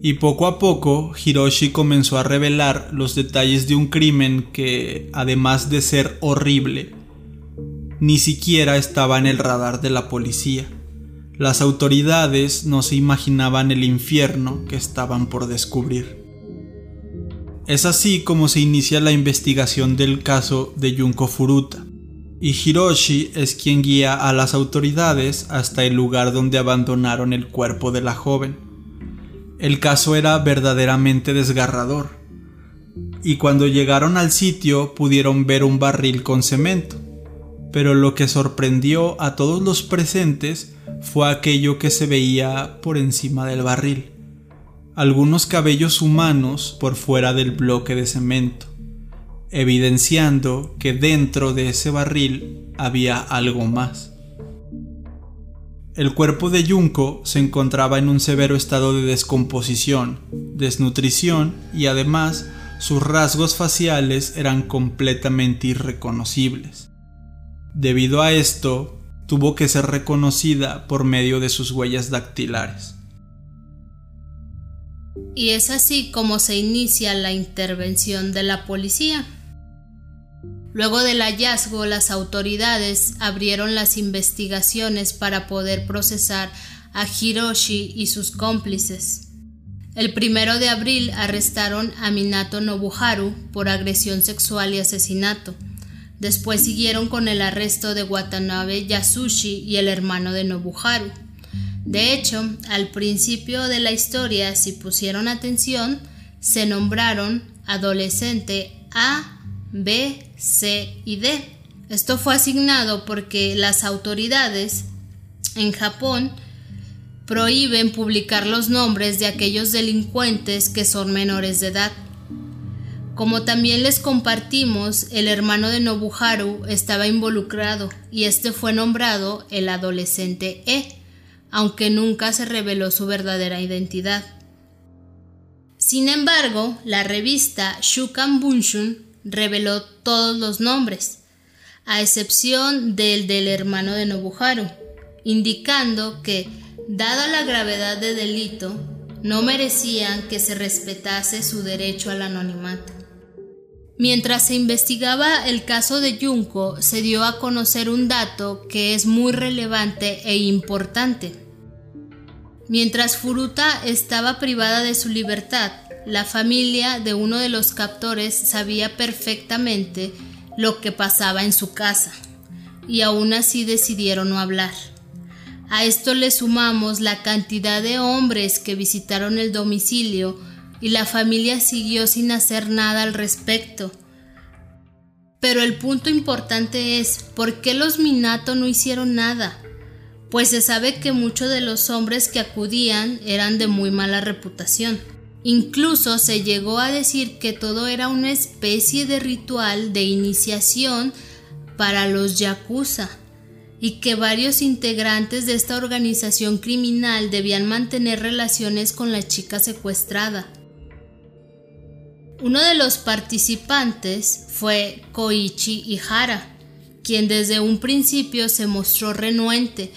y poco a poco Hiroshi comenzó a revelar los detalles de un crimen que, además de ser horrible, ni siquiera estaba en el radar de la policía. Las autoridades no se imaginaban el infierno que estaban por descubrir. Es así como se inicia la investigación del caso de Junko Furuta, y Hiroshi es quien guía a las autoridades hasta el lugar donde abandonaron el cuerpo de la joven. El caso era verdaderamente desgarrador, y cuando llegaron al sitio pudieron ver un barril con cemento, pero lo que sorprendió a todos los presentes fue aquello que se veía por encima del barril algunos cabellos humanos por fuera del bloque de cemento, evidenciando que dentro de ese barril había algo más. El cuerpo de Junko se encontraba en un severo estado de descomposición, desnutrición y además sus rasgos faciales eran completamente irreconocibles. Debido a esto, tuvo que ser reconocida por medio de sus huellas dactilares. Y es así como se inicia la intervención de la policía. Luego del hallazgo, las autoridades abrieron las investigaciones para poder procesar a Hiroshi y sus cómplices. El primero de abril arrestaron a Minato Nobuharu por agresión sexual y asesinato. Después siguieron con el arresto de Watanabe Yasushi y el hermano de Nobuharu. De hecho, al principio de la historia, si pusieron atención, se nombraron adolescente A, B, C y D. Esto fue asignado porque las autoridades en Japón prohíben publicar los nombres de aquellos delincuentes que son menores de edad. Como también les compartimos, el hermano de Nobuharu estaba involucrado y este fue nombrado el adolescente E aunque nunca se reveló su verdadera identidad. Sin embargo, la revista Shukan Bunshun reveló todos los nombres, a excepción del del hermano de Nobuharu, indicando que, dada la gravedad del delito, no merecían que se respetase su derecho al anonimato. Mientras se investigaba el caso de Junko, se dio a conocer un dato que es muy relevante e importante. Mientras Furuta estaba privada de su libertad, la familia de uno de los captores sabía perfectamente lo que pasaba en su casa, y aún así decidieron no hablar. A esto le sumamos la cantidad de hombres que visitaron el domicilio y la familia siguió sin hacer nada al respecto. Pero el punto importante es, ¿por qué los Minato no hicieron nada? Pues se sabe que muchos de los hombres que acudían eran de muy mala reputación. Incluso se llegó a decir que todo era una especie de ritual de iniciación para los yakuza y que varios integrantes de esta organización criminal debían mantener relaciones con la chica secuestrada. Uno de los participantes fue Koichi Ihara, quien desde un principio se mostró renuente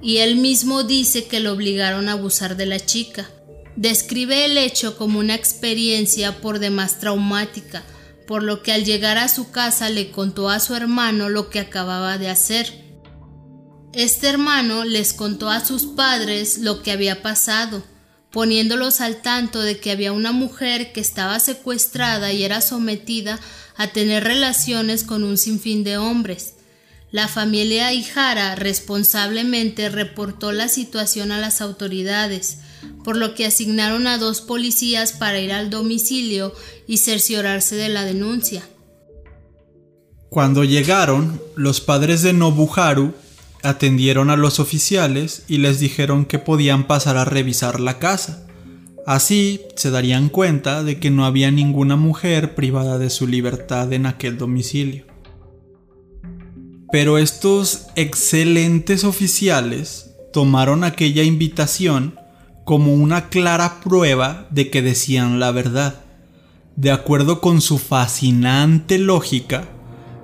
y él mismo dice que lo obligaron a abusar de la chica. Describe el hecho como una experiencia por demás traumática, por lo que al llegar a su casa le contó a su hermano lo que acababa de hacer. Este hermano les contó a sus padres lo que había pasado, poniéndolos al tanto de que había una mujer que estaba secuestrada y era sometida a tener relaciones con un sinfín de hombres. La familia Ijara responsablemente reportó la situación a las autoridades, por lo que asignaron a dos policías para ir al domicilio y cerciorarse de la denuncia. Cuando llegaron, los padres de Nobuharu atendieron a los oficiales y les dijeron que podían pasar a revisar la casa. Así se darían cuenta de que no había ninguna mujer privada de su libertad en aquel domicilio. Pero estos excelentes oficiales tomaron aquella invitación como una clara prueba de que decían la verdad. De acuerdo con su fascinante lógica,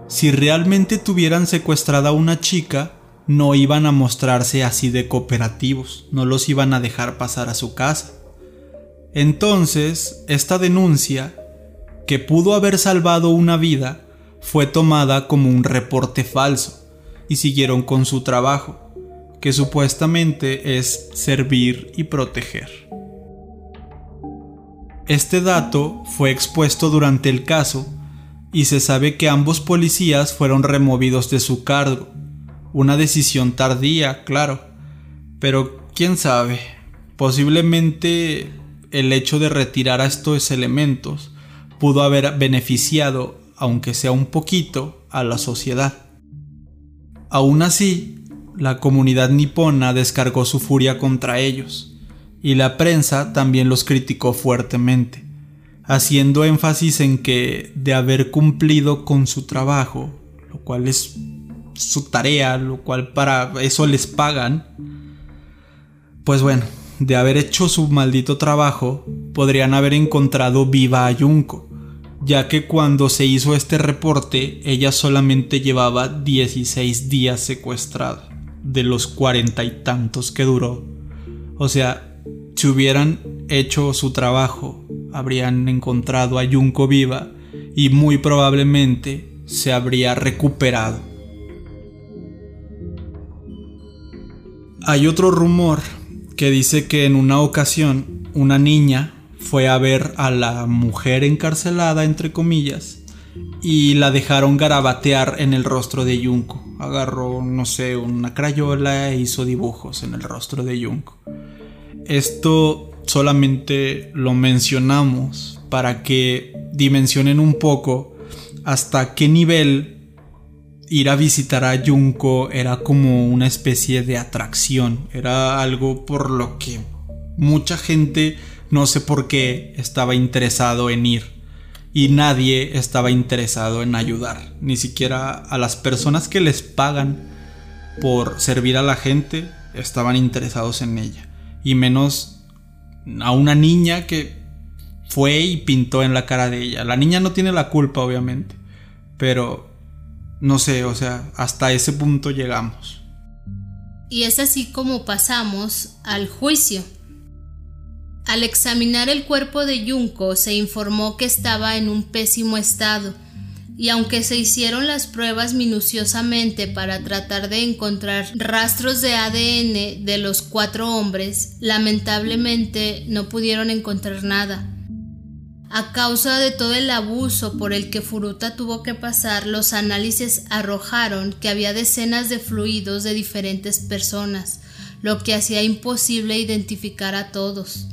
si realmente tuvieran secuestrada a una chica, no iban a mostrarse así de cooperativos, no los iban a dejar pasar a su casa. Entonces, esta denuncia, que pudo haber salvado una vida, fue tomada como un reporte falso y siguieron con su trabajo, que supuestamente es servir y proteger. Este dato fue expuesto durante el caso y se sabe que ambos policías fueron removidos de su cargo una decisión tardía, claro. Pero quién sabe, posiblemente el hecho de retirar a estos elementos pudo haber beneficiado, aunque sea un poquito, a la sociedad. Aún así, la comunidad nipona descargó su furia contra ellos, y la prensa también los criticó fuertemente, haciendo énfasis en que, de haber cumplido con su trabajo, lo cual es su tarea, lo cual para eso les pagan, pues bueno, de haber hecho su maldito trabajo, podrían haber encontrado viva a Junko, ya que cuando se hizo este reporte, ella solamente llevaba 16 días secuestrada, de los cuarenta y tantos que duró. O sea, si hubieran hecho su trabajo, habrían encontrado a Junko viva y muy probablemente se habría recuperado Hay otro rumor que dice que en una ocasión una niña fue a ver a la mujer encarcelada, entre comillas, y la dejaron garabatear en el rostro de Yunko. Agarró, no sé, una crayola e hizo dibujos en el rostro de Yunko. Esto solamente lo mencionamos para que dimensionen un poco hasta qué nivel ir a visitar a Junko era como una especie de atracción, era algo por lo que mucha gente no sé por qué estaba interesado en ir y nadie estaba interesado en ayudar, ni siquiera a las personas que les pagan por servir a la gente estaban interesados en ella, y menos a una niña que fue y pintó en la cara de ella. La niña no tiene la culpa, obviamente, pero no sé, o sea, hasta ese punto llegamos. Y es así como pasamos al juicio. Al examinar el cuerpo de Junko se informó que estaba en un pésimo estado y aunque se hicieron las pruebas minuciosamente para tratar de encontrar rastros de ADN de los cuatro hombres, lamentablemente no pudieron encontrar nada. A causa de todo el abuso por el que Furuta tuvo que pasar, los análisis arrojaron que había decenas de fluidos de diferentes personas, lo que hacía imposible identificar a todos.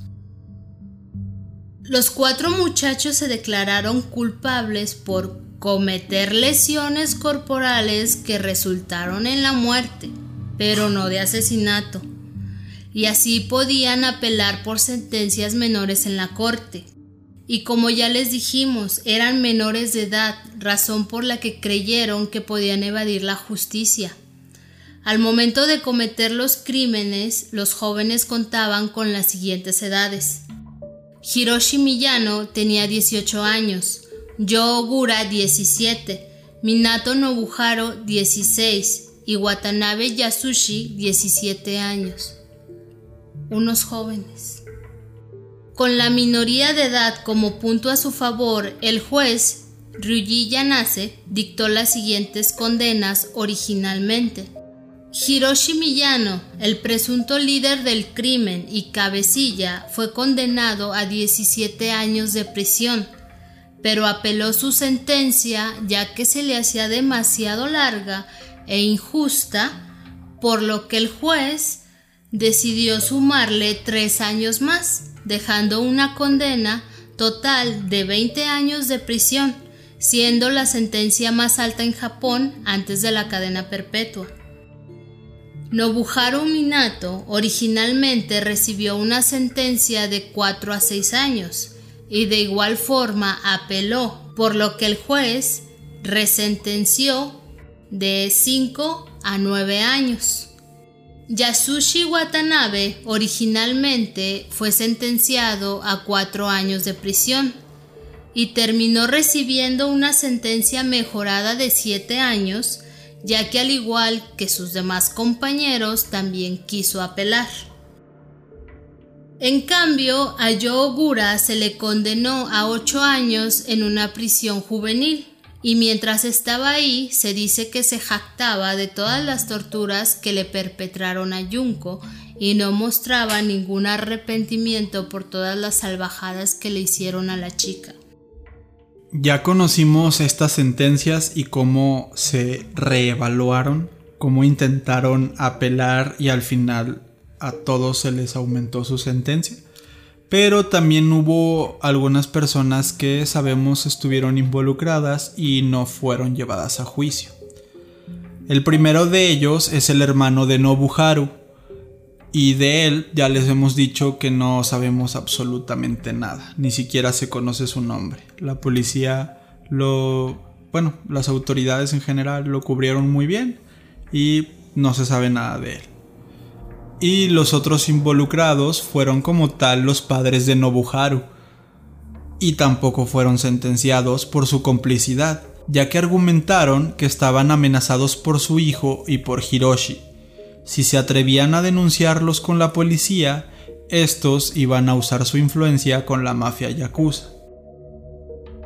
Los cuatro muchachos se declararon culpables por cometer lesiones corporales que resultaron en la muerte, pero no de asesinato, y así podían apelar por sentencias menores en la corte. Y como ya les dijimos, eran menores de edad, razón por la que creyeron que podían evadir la justicia. Al momento de cometer los crímenes, los jóvenes contaban con las siguientes edades. Hiroshi Miyano tenía 18 años, yo Ogura 17, Minato Nobuharo 16 y Watanabe Yasushi 17 años. Unos jóvenes. Con la minoría de edad como punto a su favor, el juez Ryuji Yanase dictó las siguientes condenas originalmente. Hiroshi Miyano, el presunto líder del crimen y cabecilla, fue condenado a 17 años de prisión pero apeló su sentencia ya que se le hacía demasiado larga e injusta, por lo que el juez decidió sumarle tres años más, dejando una condena total de 20 años de prisión, siendo la sentencia más alta en Japón antes de la cadena perpetua. Nobuharu Minato originalmente recibió una sentencia de 4 a 6 años, y de igual forma apeló, por lo que el juez resentenció de 5 a 9 años. Yasushi Watanabe originalmente fue sentenciado a 4 años de prisión y terminó recibiendo una sentencia mejorada de 7 años, ya que al igual que sus demás compañeros también quiso apelar. En cambio, a Yogura se le condenó a ocho años en una prisión juvenil, y mientras estaba ahí se dice que se jactaba de todas las torturas que le perpetraron a Junko y no mostraba ningún arrepentimiento por todas las salvajadas que le hicieron a la chica. Ya conocimos estas sentencias y cómo se reevaluaron, cómo intentaron apelar y al final a todos se les aumentó su sentencia. Pero también hubo algunas personas que sabemos estuvieron involucradas y no fueron llevadas a juicio. El primero de ellos es el hermano de Nobuharu, y de él ya les hemos dicho que no sabemos absolutamente nada, ni siquiera se conoce su nombre. La policía lo... bueno, las autoridades en general lo cubrieron muy bien y no se sabe nada de él y los otros involucrados fueron como tal los padres de Nobuharu, y tampoco fueron sentenciados por su complicidad, ya que argumentaron que estaban amenazados por su hijo y por Hiroshi. Si se atrevían a denunciarlos con la policía, estos iban a usar su influencia con la mafia yakuza.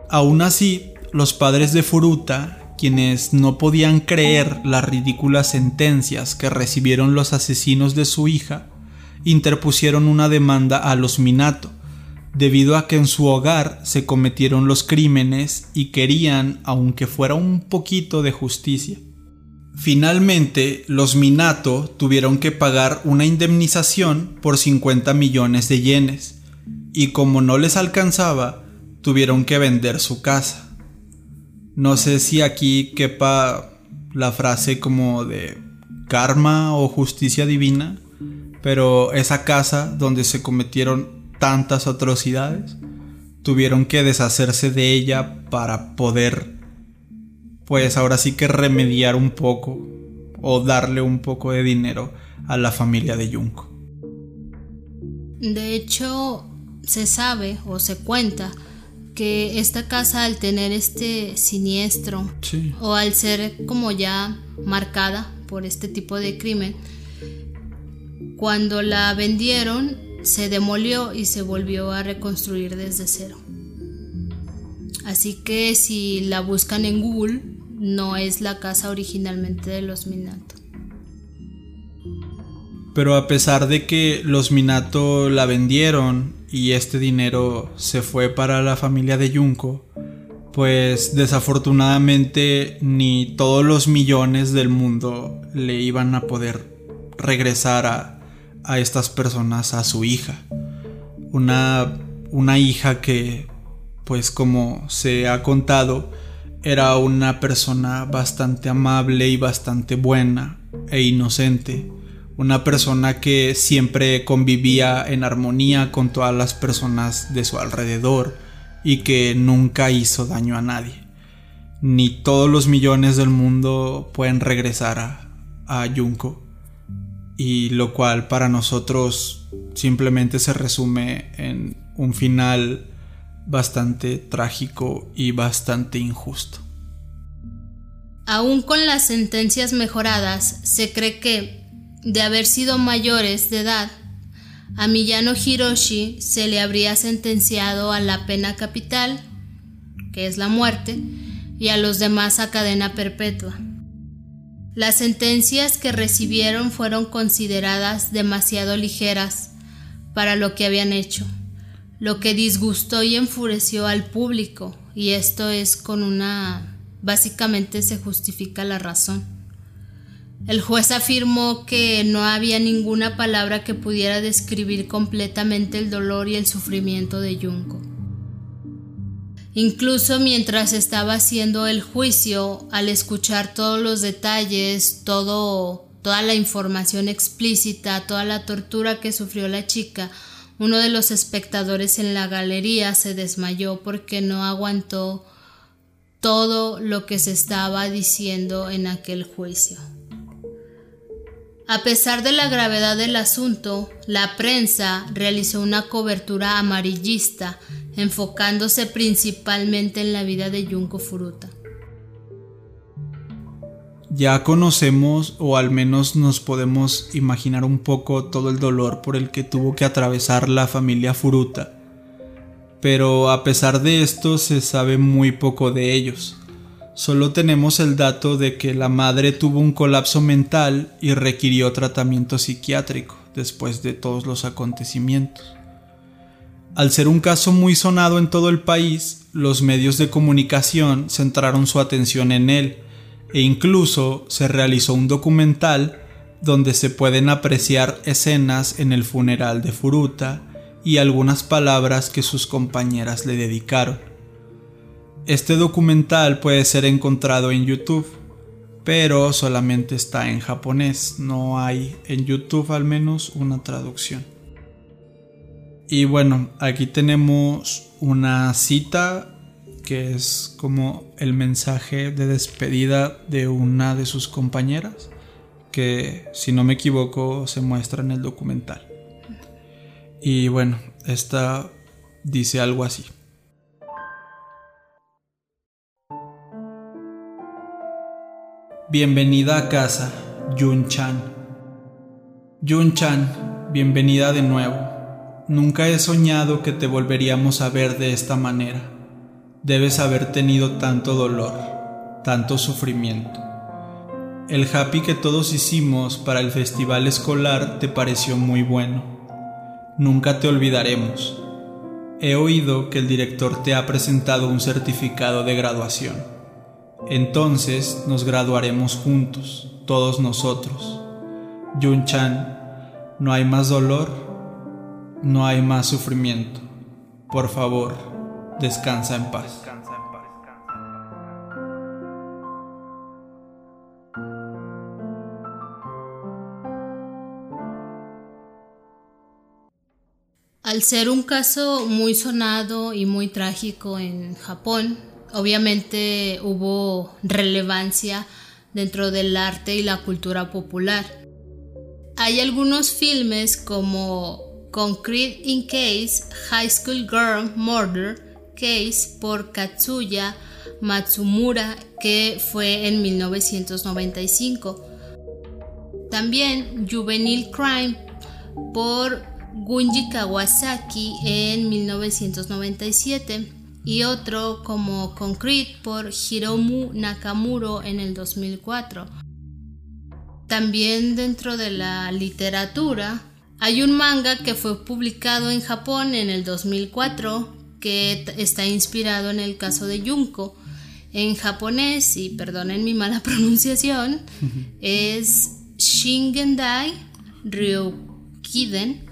Aún así, los padres de Furuta quienes no podían creer las ridículas sentencias que recibieron los asesinos de su hija, interpusieron una demanda a los Minato, debido a que en su hogar se cometieron los crímenes y querían, aunque fuera un poquito de justicia. Finalmente, los Minato tuvieron que pagar una indemnización por 50 millones de yenes, y como no les alcanzaba, tuvieron que vender su casa. No sé si aquí quepa la frase como de karma o justicia divina, pero esa casa donde se cometieron tantas atrocidades, tuvieron que deshacerse de ella para poder, pues ahora sí que remediar un poco o darle un poco de dinero a la familia de Junko. De hecho, se sabe o se cuenta que esta casa al tener este siniestro o al ser como ya marcada por este tipo de crimen, cuando la vendieron se demolió y se volvió a reconstruir desde cero. Así que si la buscan en Google, no es la casa originalmente de los Minato. Pero a pesar de que los Minato la vendieron y este dinero se fue para la familia de Junko, pues desafortunadamente ni todos los millones del mundo le iban a poder regresar a, a estas personas a su hija. Una, una hija que pues como se ha contado, era una persona bastante amable y bastante buena e inocente, una persona que siempre convivía en armonía con todas las personas de su alrededor y que nunca hizo daño a nadie. Ni todos los millones del mundo pueden regresar a, a Junko. Y lo cual para nosotros simplemente se resume en un final bastante trágico y bastante injusto. Aún con las sentencias mejoradas, se cree que, de haber sido mayores de edad, a Miyano Hiroshi se le habría sentenciado a la pena capital, que es la muerte, y a los demás a cadena perpetua. Las sentencias que recibieron fueron consideradas demasiado ligeras para lo que habían hecho lo que disgustó y enfureció al público, y esto es con una... básicamente se justifica la razón. El juez afirmó que no había ninguna palabra que pudiera describir completamente el dolor y el sufrimiento de Junko. Incluso mientras estaba haciendo el juicio, al escuchar todos los detalles, todo, toda la información explícita, toda la tortura que sufrió la chica, uno de los espectadores en la galería se desmayó porque no aguantó todo lo que se estaba diciendo en aquel juicio. A pesar de la gravedad del asunto, la prensa realizó una cobertura amarillista, enfocándose principalmente en la vida de Junko Furuta. Ya conocemos o al menos nos podemos imaginar un poco todo el dolor por el que tuvo que atravesar la familia Furuta. Pero a pesar de esto se sabe muy poco de ellos. Solo tenemos el dato de que la madre tuvo un colapso mental y requirió tratamiento psiquiátrico después de todos los acontecimientos. Al ser un caso muy sonado en todo el país, los medios de comunicación centraron su atención en él e incluso se realizó un documental donde se pueden apreciar escenas en el funeral de Furuta y algunas palabras que sus compañeras le dedicaron. Este documental puede ser encontrado en YouTube, pero solamente está en japonés, no hay en YouTube al menos una traducción. Y bueno, aquí tenemos una cita que es como el mensaje de despedida de una de sus compañeras, que si no me equivoco se muestra en el documental. Y bueno, esta dice algo así. Bienvenida a casa, Yun Chan. Yun Chan, bienvenida de nuevo. Nunca he soñado que te volveríamos a ver de esta manera debes haber tenido tanto dolor, tanto sufrimiento. El happy que todos hicimos para el festival escolar te pareció muy bueno. Nunca te olvidaremos. He oído que el director te ha presentado un certificado de graduación. Entonces nos graduaremos juntos, todos nosotros. Yun-chan, no hay más dolor, no hay más sufrimiento. Por favor, Descansa en paz. Al ser un caso muy sonado y muy trágico en Japón, obviamente hubo relevancia dentro del arte y la cultura popular. Hay algunos filmes como Concrete in Case, High School Girl Murder, Case por Katsuya Matsumura, que fue en 1995. También Juvenile Crime por Gunji Kawasaki en 1997 y otro como Concrete por Hiromu Nakamuro en el 2004. También dentro de la literatura hay un manga que fue publicado en Japón en el 2004 que está inspirado en el caso de Junko. En japonés, y perdonen mi mala pronunciación, es Shingendai Ryukiden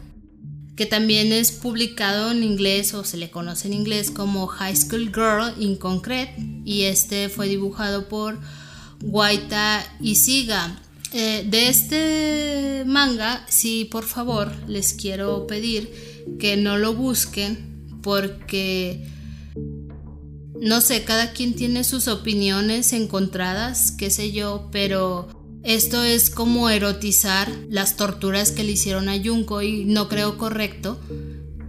que también es publicado en inglés o se le conoce en inglés como High School Girl in Concrete y este fue dibujado por Waita Isiga. Eh, de este manga, sí, por favor, les quiero pedir que no lo busquen porque, no sé, cada quien tiene sus opiniones encontradas, qué sé yo, pero esto es como erotizar las torturas que le hicieron a Junko y no creo correcto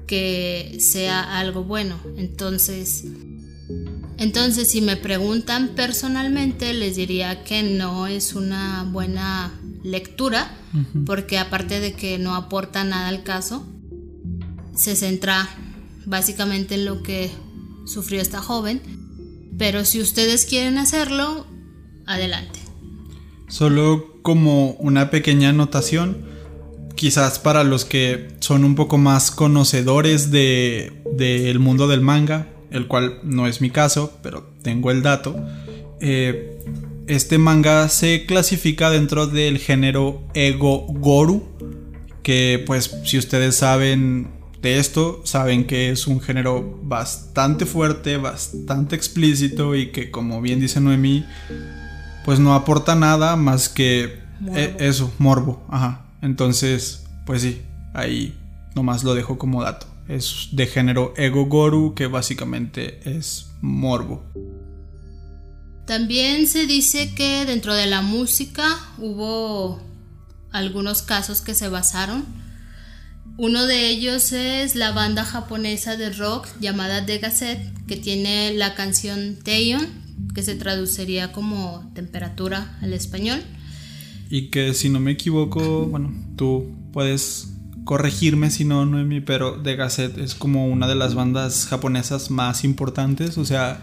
que sea algo bueno. Entonces, entonces si me preguntan personalmente les diría que no es una buena lectura porque aparte de que no aporta nada al caso, se centra básicamente en lo que sufrió esta joven. Pero si ustedes quieren hacerlo, adelante. Solo como una pequeña anotación, quizás para los que son un poco más conocedores del de, mundo del manga, el cual no es mi caso, pero tengo el dato. Eh, este manga se clasifica dentro del género Ego Goru, que pues si ustedes saben de esto, saben que es un género bastante fuerte, bastante explícito y que como bien dice Noemí, pues no aporta nada más que eh, eso, morbo. Ajá. Entonces, pues sí, ahí nomás lo dejo como dato. Es de género Ego Goru, que básicamente es morbo. También se dice que dentro de la música hubo algunos casos que se basaron. Uno de ellos es la banda japonesa de rock llamada The Gazette, que tiene la canción Teion, que se traduciría como temperatura al español. Y que si no me equivoco, bueno, tú puedes corregirme si no, Noemi, pero The Gazette es como una de las bandas japonesas más importantes, o sea,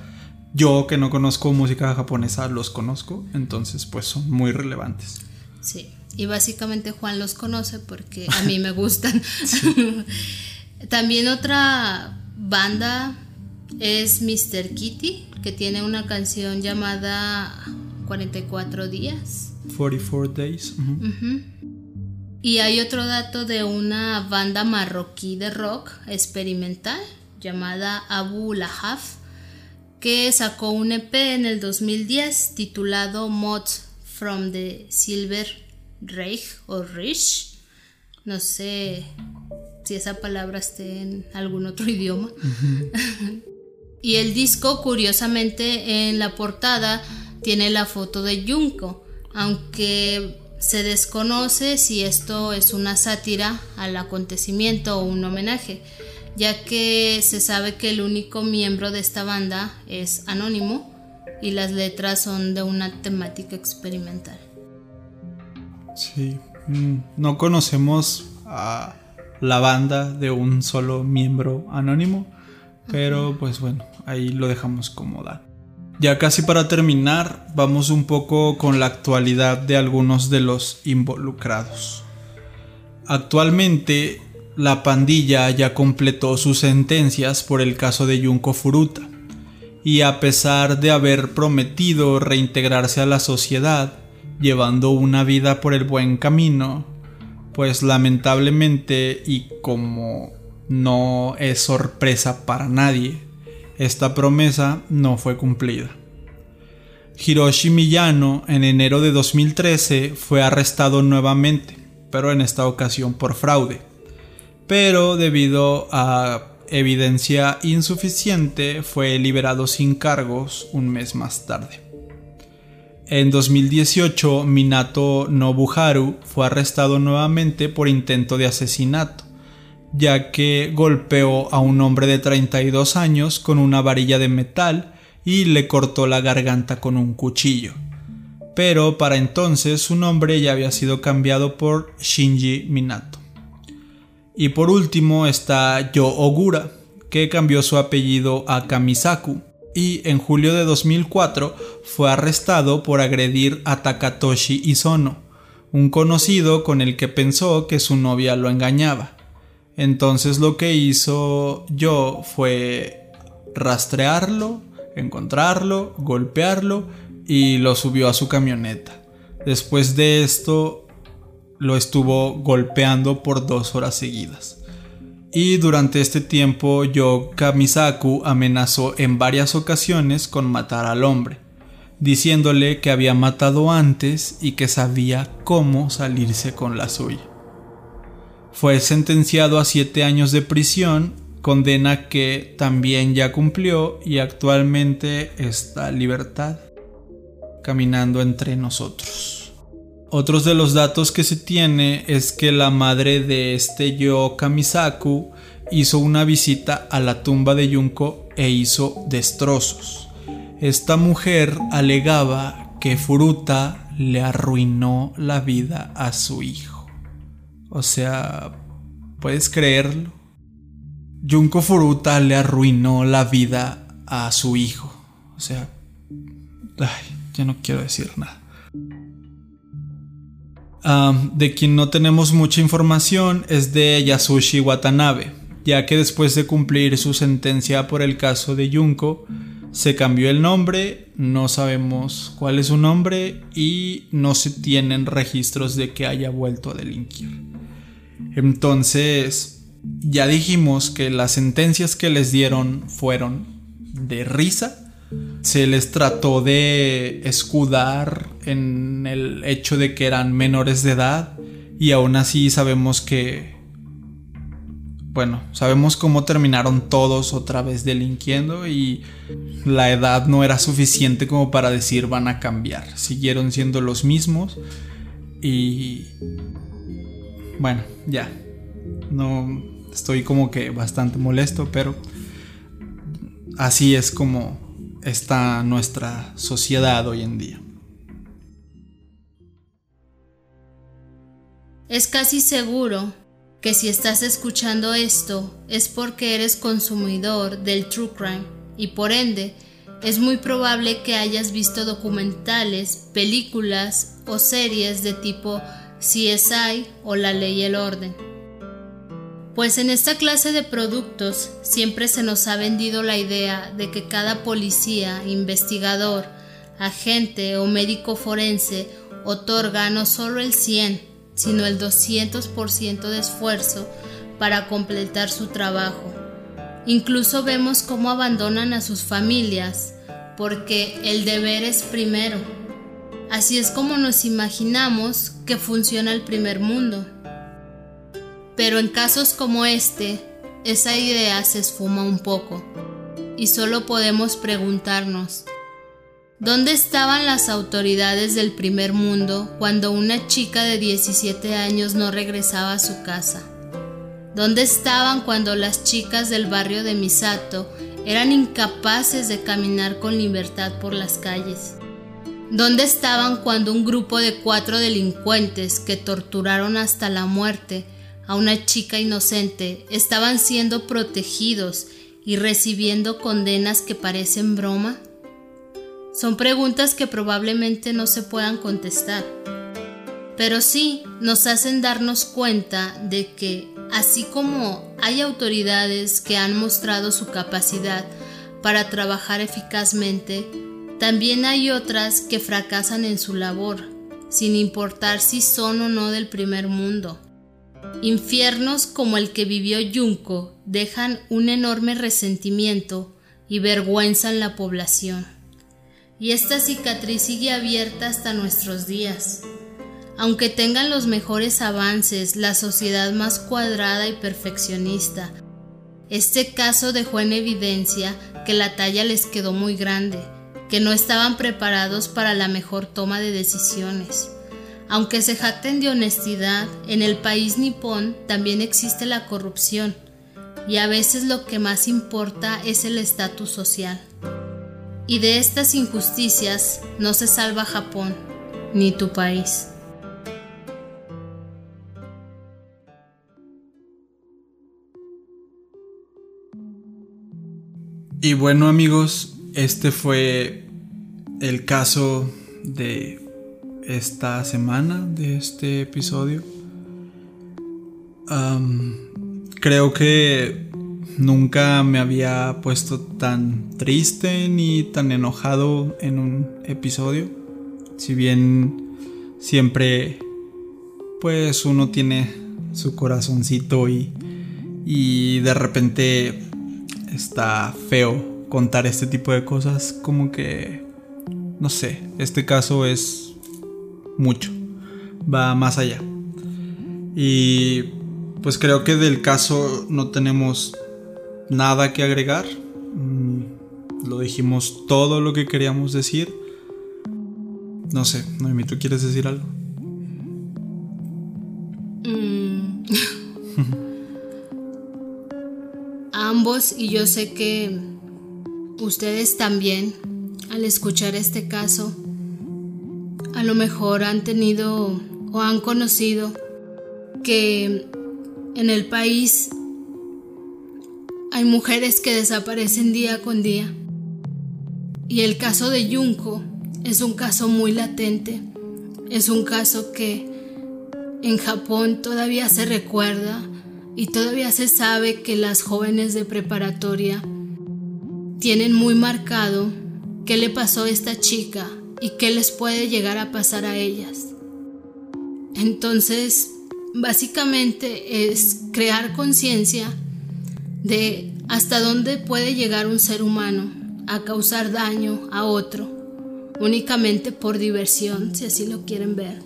yo que no conozco música japonesa los conozco, entonces pues son muy relevantes. Sí, y básicamente Juan los conoce porque a mí me gustan. También otra banda es Mr. Kitty, que tiene una canción llamada 44 días. 44 Days. Y hay otro dato de una banda marroquí de rock experimental llamada Abu Lahaf, que sacó un EP en el 2010 titulado Mods from the Silver Reich o Rich. No sé si esa palabra esté en algún otro idioma. Y el disco, curiosamente, en la portada tiene la foto de Junko, aunque se desconoce si esto es una sátira al acontecimiento o un homenaje, ya que se sabe que el único miembro de esta banda es anónimo y las letras son de una temática experimental. Sí, mm, no conocemos a la banda de un solo miembro anónimo, pero pues bueno, ahí lo dejamos como da. Ya casi para terminar, vamos un poco con la actualidad de algunos de los involucrados. Actualmente, la pandilla ya completó sus sentencias por el caso de Junko Furuta, y a pesar de haber prometido reintegrarse a la sociedad, llevando una vida por el buen camino, pues lamentablemente y como no es sorpresa para nadie, esta promesa no fue cumplida. Hiroshi Miyano en enero de 2013 fue arrestado nuevamente, pero en esta ocasión por fraude. Pero debido a evidencia insuficiente fue liberado sin cargos un mes más tarde. En 2018 Minato Nobuharu fue arrestado nuevamente por intento de asesinato ya que golpeó a un hombre de 32 años con una varilla de metal y le cortó la garganta con un cuchillo. Pero para entonces su nombre ya había sido cambiado por Shinji Minato. Y por último está Yo Ogura, que cambió su apellido a Kamisaku y en julio de 2004 fue arrestado por agredir a Takatoshi Isono, un conocido con el que pensó que su novia lo engañaba. Entonces lo que hizo yo fue rastrearlo, encontrarlo, golpearlo y lo subió a su camioneta. Después de esto lo estuvo golpeando por dos horas seguidas. Y durante este tiempo yo Kamisaku amenazó en varias ocasiones con matar al hombre, diciéndole que había matado antes y que sabía cómo salirse con la suya. Fue sentenciado a siete años de prisión, condena que también ya cumplió y actualmente está en libertad, caminando entre nosotros. Otros de los datos que se tiene es que la madre de este Yo Kamisaku hizo una visita a la tumba de Junko e hizo destrozos. Esta mujer alegaba que Furuta le arruinó la vida a su hijo. O sea, ¿puedes creerlo? Junko Furuta le arruinó la vida a su hijo. O sea, ay, ya no quiero decir nada. De quien no tenemos mucha información es de Yasushi Watanabe, ya que después de cumplir su sentencia por el caso de Junko, se cambió el nombre, no sabemos cuál es su nombre y no se tienen registros de que haya vuelto a delinquir. Entonces, ya dijimos que las sentencias que les dieron fueron de risa. Se les trató de escudar en el hecho de que eran menores de edad y aún así sabemos que bueno, sabemos cómo terminaron todos otra vez delinquiendo y la edad no era suficiente como para decir van a cambiar. Siguieron siendo los mismos y bueno, ya. No estoy como que bastante molesto, pero así es como está nuestra sociedad hoy en día. Es casi seguro que si estás escuchando esto es porque eres consumidor del true crime y por ende es muy probable que hayas visto documentales, películas o series de tipo CSI o la ley y el orden. Pues en esta clase de productos siempre se nos ha vendido la idea de que cada policía, investigador, agente o médico forense otorga no solo el 100, sino el 200% de esfuerzo para completar su trabajo. Incluso vemos cómo abandonan a sus familias porque el deber es primero Así es como nos imaginamos que funciona el primer mundo. Pero en casos como este, esa idea se esfuma un poco y solo podemos preguntarnos, ¿dónde estaban las autoridades del primer mundo cuando una chica de 17 años no regresaba a su casa? ¿Dónde estaban cuando las chicas del barrio de Misato eran incapaces de caminar con libertad por las calles? ¿Dónde estaban cuando un grupo de cuatro delincuentes que torturaron hasta la muerte a una chica inocente estaban siendo protegidos y recibiendo condenas que parecen broma? Son preguntas que probablemente no se puedan contestar, pero sí nos hacen darnos cuenta de que, así como hay autoridades que han mostrado su capacidad para trabajar eficazmente, también hay otras que fracasan en su labor, sin importar si son o no del primer mundo. Infiernos como el que vivió Junco dejan un enorme resentimiento y vergüenza en la población. Y esta cicatriz sigue abierta hasta nuestros días. Aunque tengan los mejores avances, la sociedad más cuadrada y perfeccionista, este caso dejó en evidencia que la talla les quedó muy grande que no estaban preparados para la mejor toma de decisiones. Aunque se jacten de honestidad, en el país nipón también existe la corrupción y a veces lo que más importa es el estatus social. Y de estas injusticias no se salva Japón ni tu país. Y bueno amigos, este fue el caso de esta semana, de este episodio. creo que nunca me había puesto tan triste ni tan enojado en un episodio. Si bien siempre pues uno tiene su corazoncito y, y de repente está feo contar este tipo de cosas, como que, no sé, este caso es mucho, va más allá. Y pues creo que del caso no tenemos nada que agregar. Mm, lo dijimos todo lo que queríamos decir. No sé, Noemi, ¿tú quieres decir algo? Mm. Ambos, y yo sé que ustedes también, al escuchar este caso, a lo mejor han tenido o han conocido que en el país hay mujeres que desaparecen día con día. Y el caso de Junko es un caso muy latente. Es un caso que en Japón todavía se recuerda y todavía se sabe que las jóvenes de preparatoria tienen muy marcado qué le pasó a esta chica y qué les puede llegar a pasar a ellas. Entonces, básicamente es crear conciencia de hasta dónde puede llegar un ser humano a causar daño a otro, únicamente por diversión, si así lo quieren ver.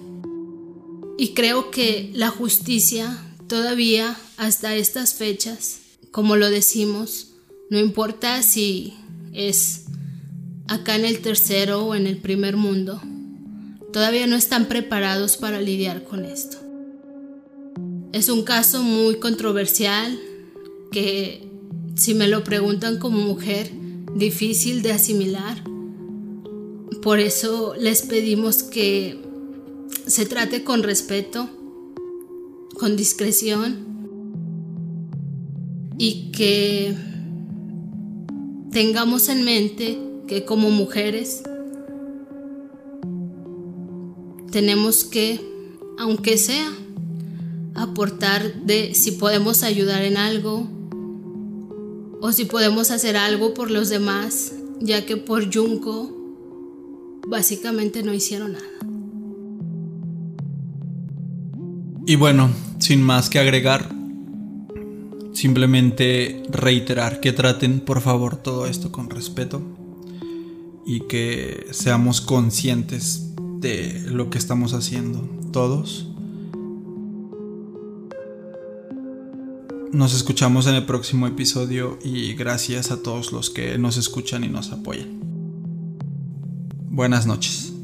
Y creo que la justicia todavía hasta estas fechas, como lo decimos, no importa si es acá en el tercero o en el primer mundo, todavía no están preparados para lidiar con esto. Es un caso muy controversial que, si me lo preguntan como mujer, difícil de asimilar. Por eso les pedimos que se trate con respeto, con discreción y que tengamos en mente que como mujeres tenemos que, aunque sea, aportar de si podemos ayudar en algo o si podemos hacer algo por los demás, ya que por Junko básicamente no hicieron nada. Y bueno, sin más que agregar, simplemente reiterar que traten por favor todo esto con respeto y que seamos conscientes de lo que estamos haciendo todos Nos escuchamos en el próximo episodio y gracias a todos los que nos escuchan y nos apoyan. Buenas noches.